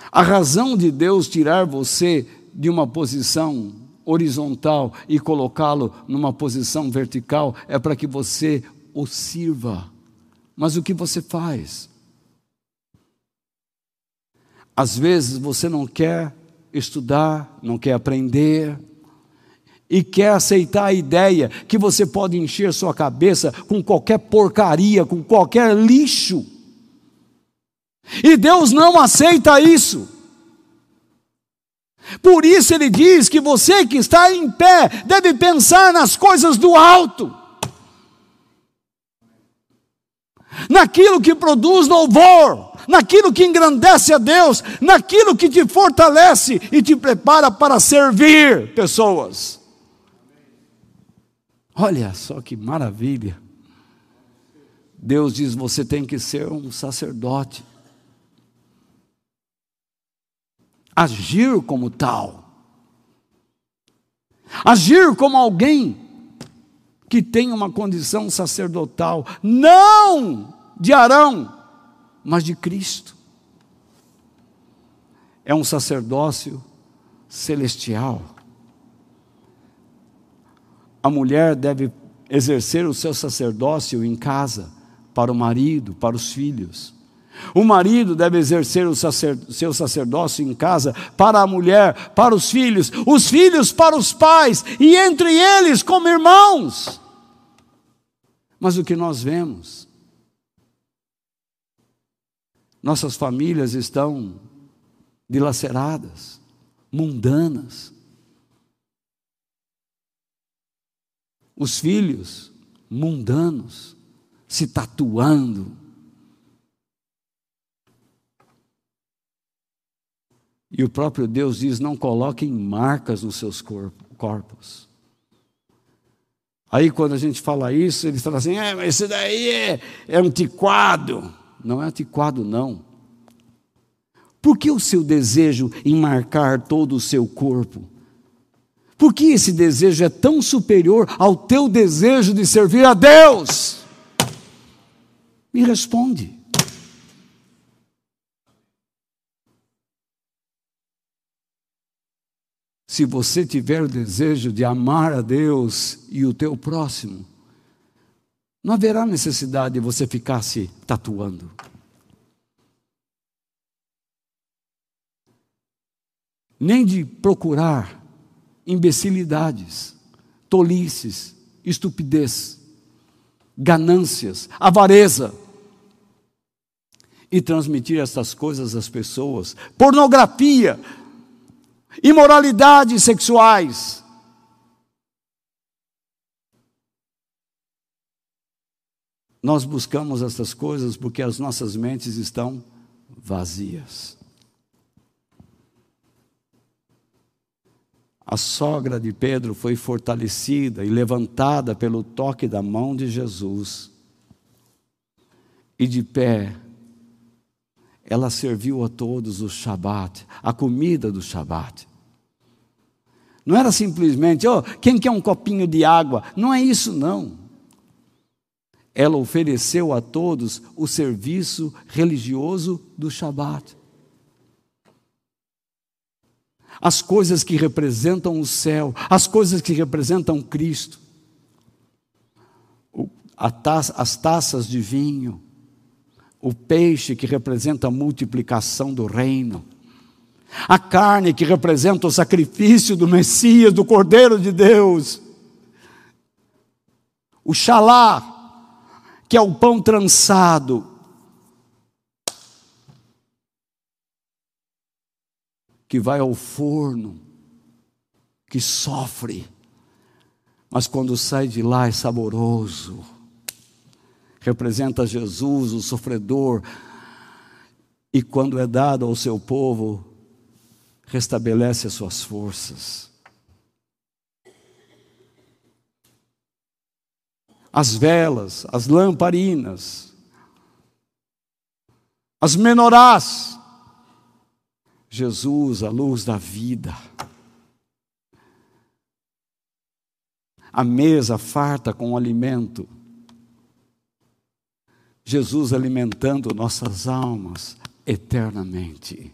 Speaker 1: A razão de Deus tirar você de uma posição horizontal e colocá-lo numa posição vertical é para que você o sirva. Mas o que você faz? Às vezes você não quer estudar, não quer aprender, e quer aceitar a ideia que você pode encher sua cabeça com qualquer porcaria, com qualquer lixo. E Deus não aceita isso. Por isso ele diz que você que está em pé deve pensar nas coisas do alto, naquilo que produz louvor, naquilo que engrandece a Deus, naquilo que te fortalece e te prepara para servir pessoas. Olha só que maravilha. Deus diz: você tem que ser um sacerdote. Agir como tal. Agir como alguém que tem uma condição sacerdotal, não de Arão, mas de Cristo. É um sacerdócio celestial. A mulher deve exercer o seu sacerdócio em casa, para o marido, para os filhos. O marido deve exercer o sacer, seu sacerdócio em casa para a mulher, para os filhos, os filhos para os pais e entre eles como irmãos. Mas o que nós vemos? Nossas famílias estão dilaceradas, mundanas. Os filhos mundanos se tatuando E o próprio Deus diz: não coloquem marcas nos seus corpos. Aí, quando a gente fala isso, eles falam assim: é, mas isso daí é, é antiquado. Não é antiquado, não. Por que o seu desejo em marcar todo o seu corpo? Por que esse desejo é tão superior ao teu desejo de servir a Deus? Me responde. Se você tiver o desejo de amar a Deus e o teu próximo, não haverá necessidade de você ficar se tatuando. Nem de procurar imbecilidades, tolices, estupidez, ganâncias, avareza e transmitir essas coisas às pessoas. Pornografia, imoralidades sexuais. Nós buscamos essas coisas porque as nossas mentes estão vazias. A sogra de Pedro foi fortalecida e levantada pelo toque da mão de Jesus. E de pé, ela serviu a todos o Shabat, a comida do Shabat. Não era simplesmente, oh, quem quer um copinho de água? Não é isso, não. Ela ofereceu a todos o serviço religioso do Shabat. As coisas que representam o céu, as coisas que representam Cristo, as taças de vinho, o peixe que representa a multiplicação do reino, A carne que representa o sacrifício do Messias, do Cordeiro de Deus. O xalá, que é o pão trançado. Que vai ao forno, que sofre, mas quando sai de lá é saboroso. Representa Jesus, o sofredor, e quando é dado ao seu povo, restabelece as suas forças. as velas, as lamparinas, as menorás. Jesus, a luz da vida. A mesa farta com alimento. Jesus alimentando nossas almas eternamente.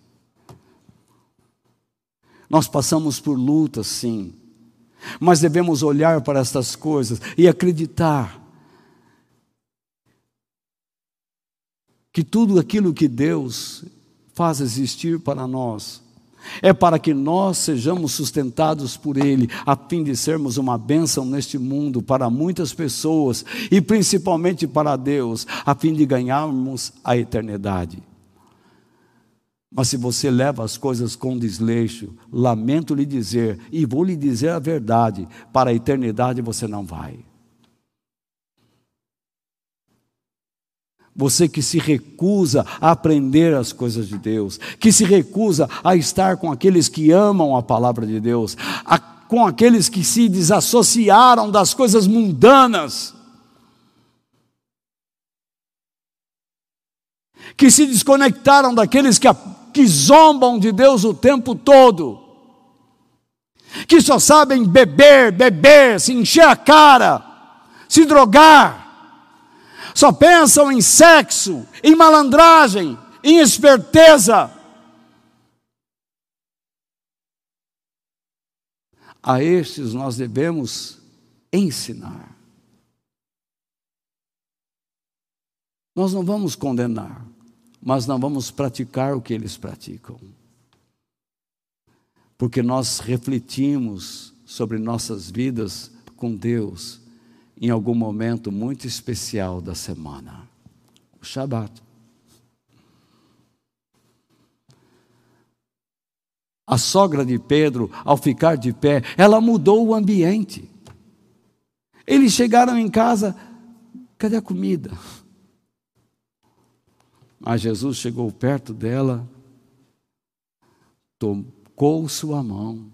Speaker 1: Nós passamos por lutas, sim, mas devemos olhar para estas coisas e acreditar que tudo aquilo que Deus faz existir para nós é para que nós sejamos sustentados por Ele, a fim de sermos uma bênção neste mundo para muitas pessoas e principalmente para Deus, a fim de ganharmos a eternidade. Mas se você leva as coisas com desleixo, lamento lhe dizer, e vou lhe dizer a verdade: para a eternidade você não vai. Você que se recusa a aprender as coisas de Deus, que se recusa a estar com aqueles que amam a palavra de Deus, a, com aqueles que se desassociaram das coisas mundanas, que se desconectaram daqueles que que zombam de Deus o tempo todo, que só sabem beber, beber, se encher a cara, se drogar, só pensam em sexo, em malandragem, em esperteza. A estes nós devemos ensinar. Nós não vamos condenar mas não vamos praticar o que eles praticam. Porque nós refletimos sobre nossas vidas com Deus em algum momento muito especial da semana o Shabat. A sogra de Pedro, ao ficar de pé, ela mudou o ambiente. Eles chegaram em casa, cadê a comida? Mas Jesus chegou perto dela, tocou sua mão,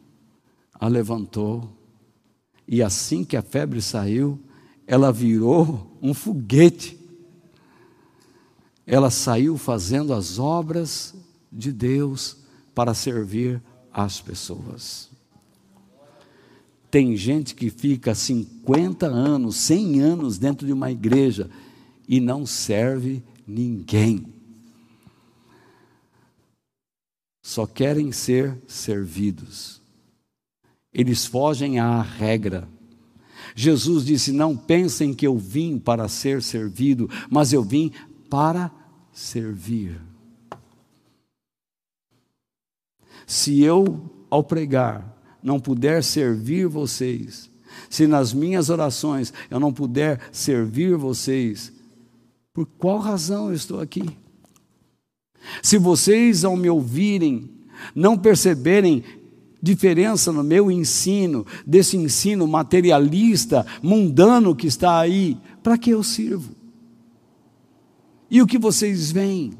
Speaker 1: a levantou, e assim que a febre saiu, ela virou um foguete. Ela saiu fazendo as obras de Deus para servir as pessoas. Tem gente que fica 50 anos, 100 anos dentro de uma igreja e não serve ninguém só querem ser servidos. Eles fogem à regra. Jesus disse: Não pensem que eu vim para ser servido, mas eu vim para servir. Se eu, ao pregar, não puder servir vocês, se nas minhas orações eu não puder servir vocês, por qual razão eu estou aqui? Se vocês, ao me ouvirem, não perceberem diferença no meu ensino, desse ensino materialista, mundano que está aí, para que eu sirvo? E o que vocês veem?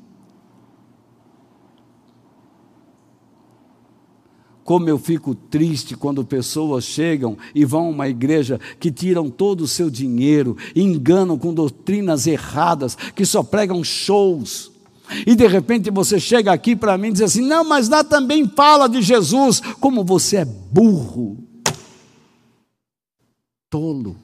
Speaker 1: Como eu fico triste quando pessoas chegam e vão a uma igreja que tiram todo o seu dinheiro, enganam com doutrinas erradas, que só pregam shows e de repente você chega aqui para mim e diz assim: não, mas lá também fala de Jesus. Como você é burro, tolo.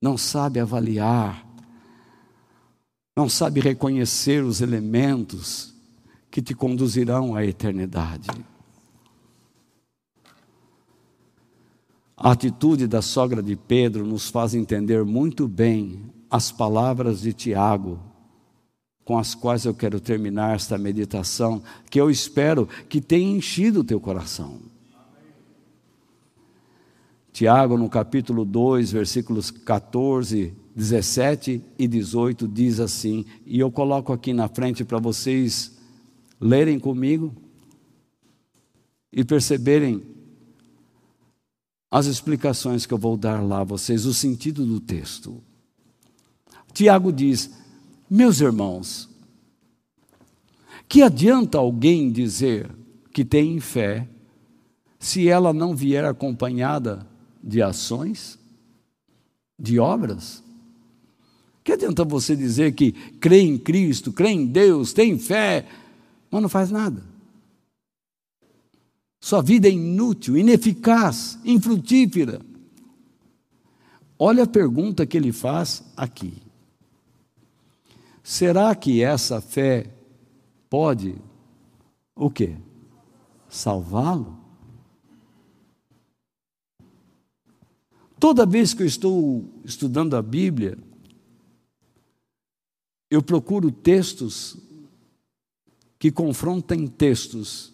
Speaker 1: Não sabe avaliar, não sabe reconhecer os elementos que te conduzirão à eternidade. A atitude da sogra de Pedro nos faz entender muito bem as palavras de Tiago com as quais eu quero terminar esta meditação, que eu espero que tenha enchido o teu coração. Tiago, no capítulo 2, versículos 14, 17 e 18, diz assim, e eu coloco aqui na frente para vocês lerem comigo e perceberem as explicações que eu vou dar lá a vocês, o sentido do texto. Tiago diz: Meus irmãos, que adianta alguém dizer que tem fé se ela não vier acompanhada de ações, de obras? Que adianta você dizer que crê em Cristo, crê em Deus, tem fé, mas não faz nada? Sua vida é inútil, ineficaz, infrutífera. Olha a pergunta que ele faz aqui. Será que essa fé pode o quê? Salvá-lo? Toda vez que eu estou estudando a Bíblia, eu procuro textos que confrontem textos,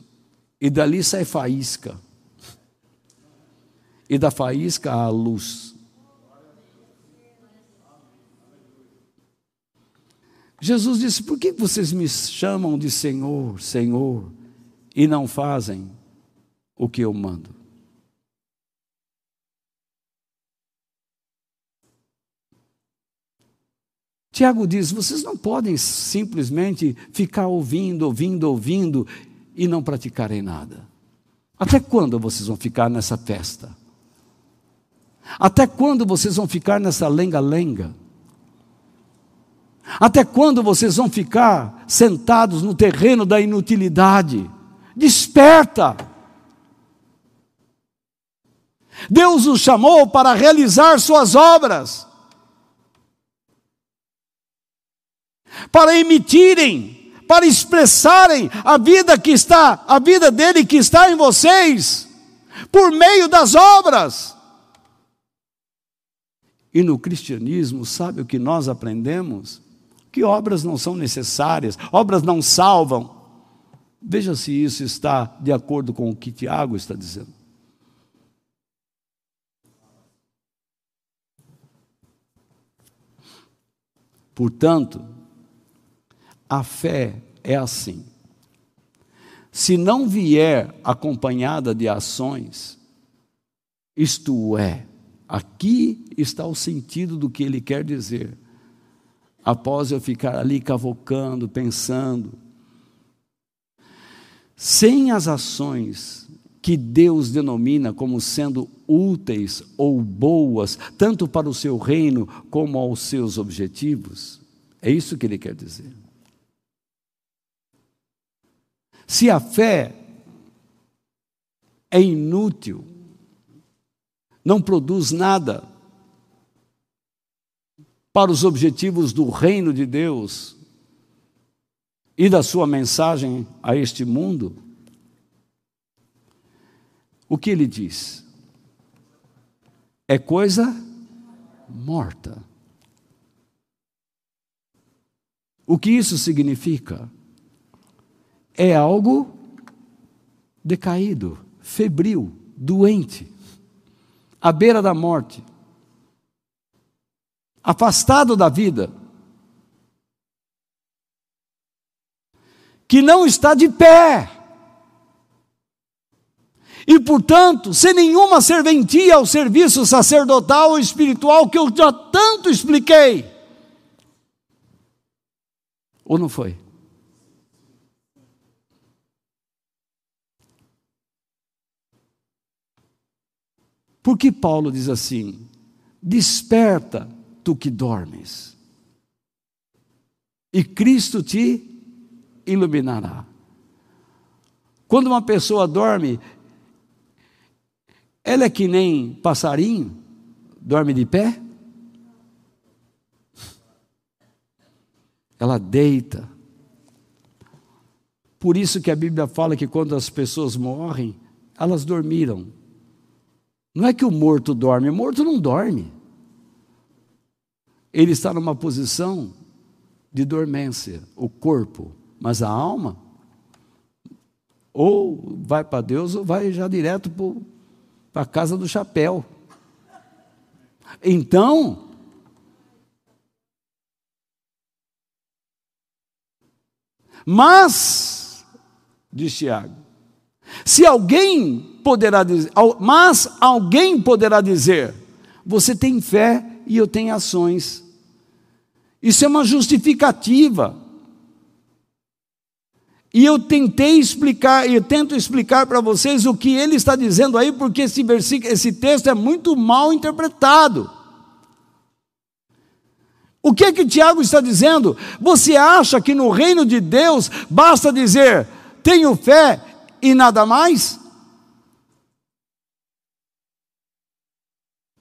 Speaker 1: e dali sai faísca, e da faísca há luz. Jesus disse: Por que vocês me chamam de Senhor, Senhor, e não fazem o que eu mando? Tiago diz: vocês não podem simplesmente ficar ouvindo, ouvindo, ouvindo e não praticarem nada. Até quando vocês vão ficar nessa festa? Até quando vocês vão ficar nessa lenga-lenga? Até quando vocês vão ficar sentados no terreno da inutilidade? Desperta! Deus os chamou para realizar suas obras, para emitirem, para expressarem a vida que está, a vida dele que está em vocês, por meio das obras. E no cristianismo, sabe o que nós aprendemos? que obras não são necessárias, obras não salvam. Veja se isso está de acordo com o que Tiago está dizendo. Portanto, a fé é assim. Se não vier acompanhada de ações, isto é, aqui está o sentido do que ele quer dizer após eu ficar ali cavocando, pensando. Sem as ações que Deus denomina como sendo úteis ou boas, tanto para o seu reino como aos seus objetivos, é isso que ele quer dizer. Se a fé é inútil, não produz nada, para os objetivos do reino de Deus e da sua mensagem a este mundo, o que ele diz? É coisa morta. O que isso significa? É algo decaído, febril, doente, à beira da morte afastado da vida, que não está de pé, e portanto, sem nenhuma serventia ao serviço sacerdotal ou espiritual que eu já tanto expliquei. Ou não foi? Por que Paulo diz assim? Desperta tu que dormes. E Cristo te iluminará. Quando uma pessoa dorme, ela é que nem passarinho, dorme de pé. Ela deita. Por isso que a Bíblia fala que quando as pessoas morrem, elas dormiram. Não é que o morto dorme, o morto não dorme ele está numa posição de dormência, o corpo, mas a alma ou vai para Deus ou vai já direto para a casa do chapéu. Então, mas, diz Tiago, se alguém poderá dizer, mas alguém poderá dizer, você tem fé e eu tenho ações. Isso é uma justificativa. E eu tentei explicar, eu tento explicar para vocês o que ele está dizendo aí, porque esse versículo, esse texto é muito mal interpretado. O que é que Tiago está dizendo? Você acha que no reino de Deus basta dizer tenho fé e nada mais?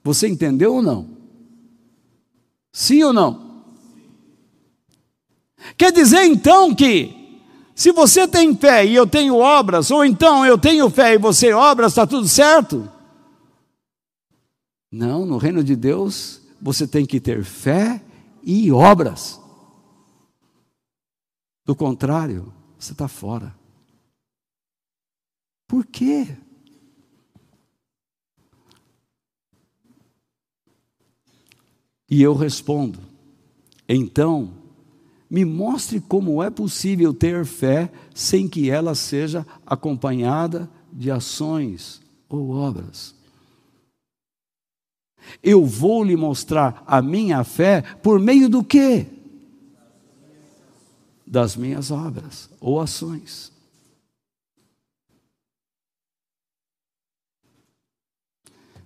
Speaker 1: Você entendeu ou não? Sim ou não? Quer dizer então que se você tem fé e eu tenho obras, ou então eu tenho fé e você obras, está tudo certo? Não, no reino de Deus você tem que ter fé e obras. Do contrário, você está fora. Por quê? E eu respondo: então, me mostre como é possível ter fé sem que ela seja acompanhada de ações ou obras. Eu vou lhe mostrar a minha fé por meio do quê? Das minhas obras ou ações.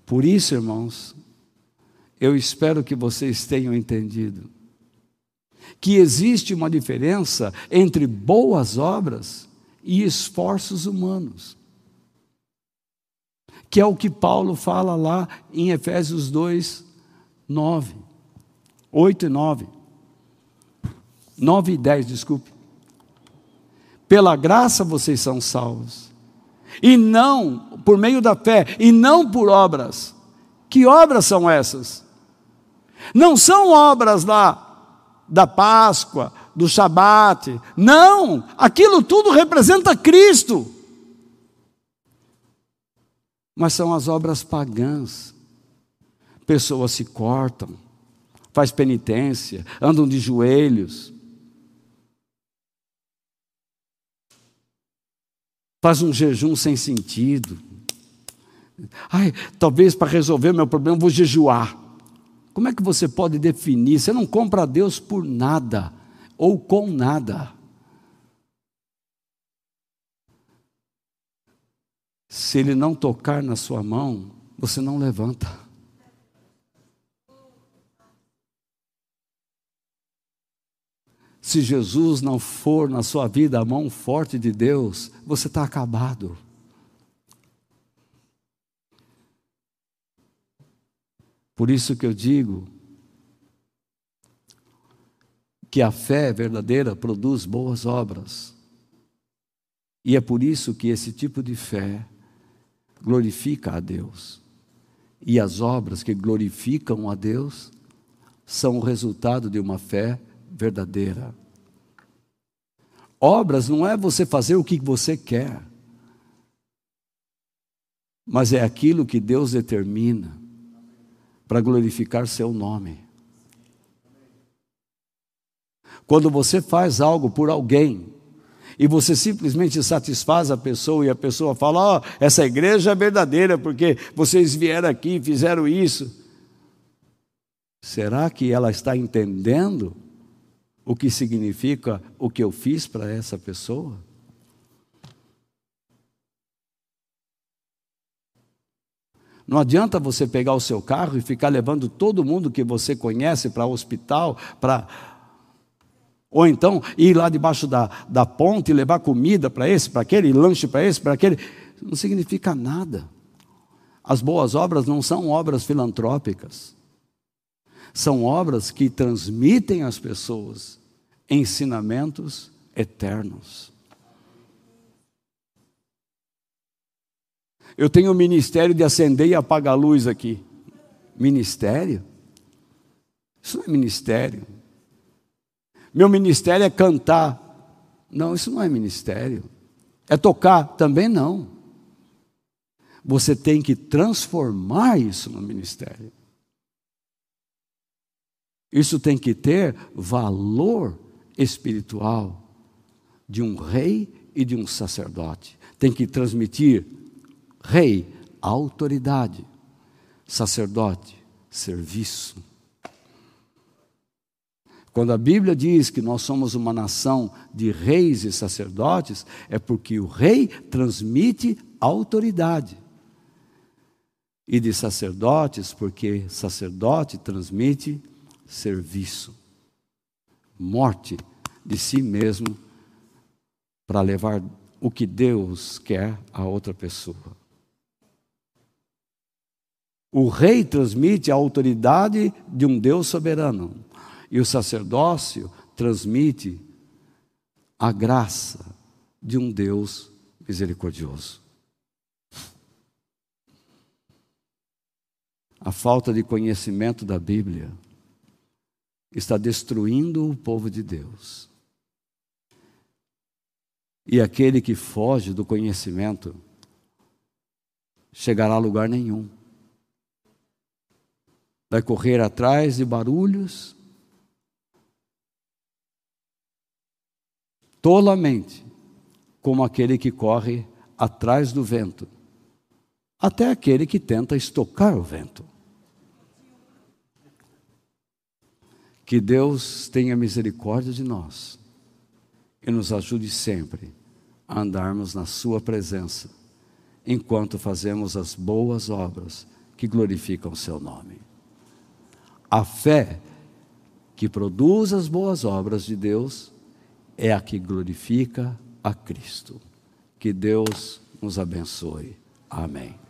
Speaker 1: Por isso, irmãos, eu espero que vocês tenham entendido que existe uma diferença entre boas obras e esforços humanos. Que é o que Paulo fala lá em Efésios 2, 9. 8 e 9. 9 e 10, desculpe. Pela graça vocês são salvos. E não por meio da fé, e não por obras. Que obras são essas? Não são obras lá da Páscoa, do Shabat. Não, aquilo tudo representa Cristo. Mas são as obras pagãs. Pessoas se cortam, faz penitência, andam de joelhos. Faz um jejum sem sentido. Ai, talvez para resolver meu problema vou jejuar. Como é que você pode definir? Você não compra a Deus por nada ou com nada. Se Ele não tocar na sua mão, você não levanta. Se Jesus não for na sua vida a mão forte de Deus, você está acabado. Por isso que eu digo que a fé verdadeira produz boas obras. E é por isso que esse tipo de fé glorifica a Deus. E as obras que glorificam a Deus são o resultado de uma fé verdadeira. Obras não é você fazer o que você quer, mas é aquilo que Deus determina para glorificar seu nome. Quando você faz algo por alguém e você simplesmente satisfaz a pessoa e a pessoa fala: Ó, oh, essa igreja é verdadeira porque vocês vieram aqui e fizeram isso. Será que ela está entendendo o que significa o que eu fiz para essa pessoa? Não adianta você pegar o seu carro e ficar levando todo mundo que você conhece para o hospital, para. Ou então ir lá debaixo da, da ponte e levar comida para esse, para aquele, lanche para esse, para aquele. Não significa nada. As boas obras não são obras filantrópicas. São obras que transmitem às pessoas ensinamentos eternos. Eu tenho o ministério de acender e apagar a luz aqui. Ministério? Isso não é ministério. Meu ministério é cantar. Não, isso não é ministério. É tocar? Também não. Você tem que transformar isso no ministério. Isso tem que ter valor espiritual de um rei e de um sacerdote. Tem que transmitir rei, autoridade, sacerdote, serviço. Quando a Bíblia diz que nós somos uma nação de reis e sacerdotes, é porque o rei transmite autoridade. E de sacerdotes, porque sacerdote transmite serviço, morte de si mesmo para levar o que Deus quer a outra pessoa. O rei transmite a autoridade de um Deus soberano, e o sacerdócio transmite a graça de um Deus misericordioso. A falta de conhecimento da Bíblia está destruindo o povo de Deus. E aquele que foge do conhecimento chegará a lugar nenhum. Vai correr atrás de barulhos, tolamente, como aquele que corre atrás do vento, até aquele que tenta estocar o vento. Que Deus tenha misericórdia de nós e nos ajude sempre a andarmos na Sua presença, enquanto fazemos as boas obras que glorificam o Seu nome. A fé que produz as boas obras de Deus é a que glorifica a Cristo. Que Deus nos abençoe. Amém.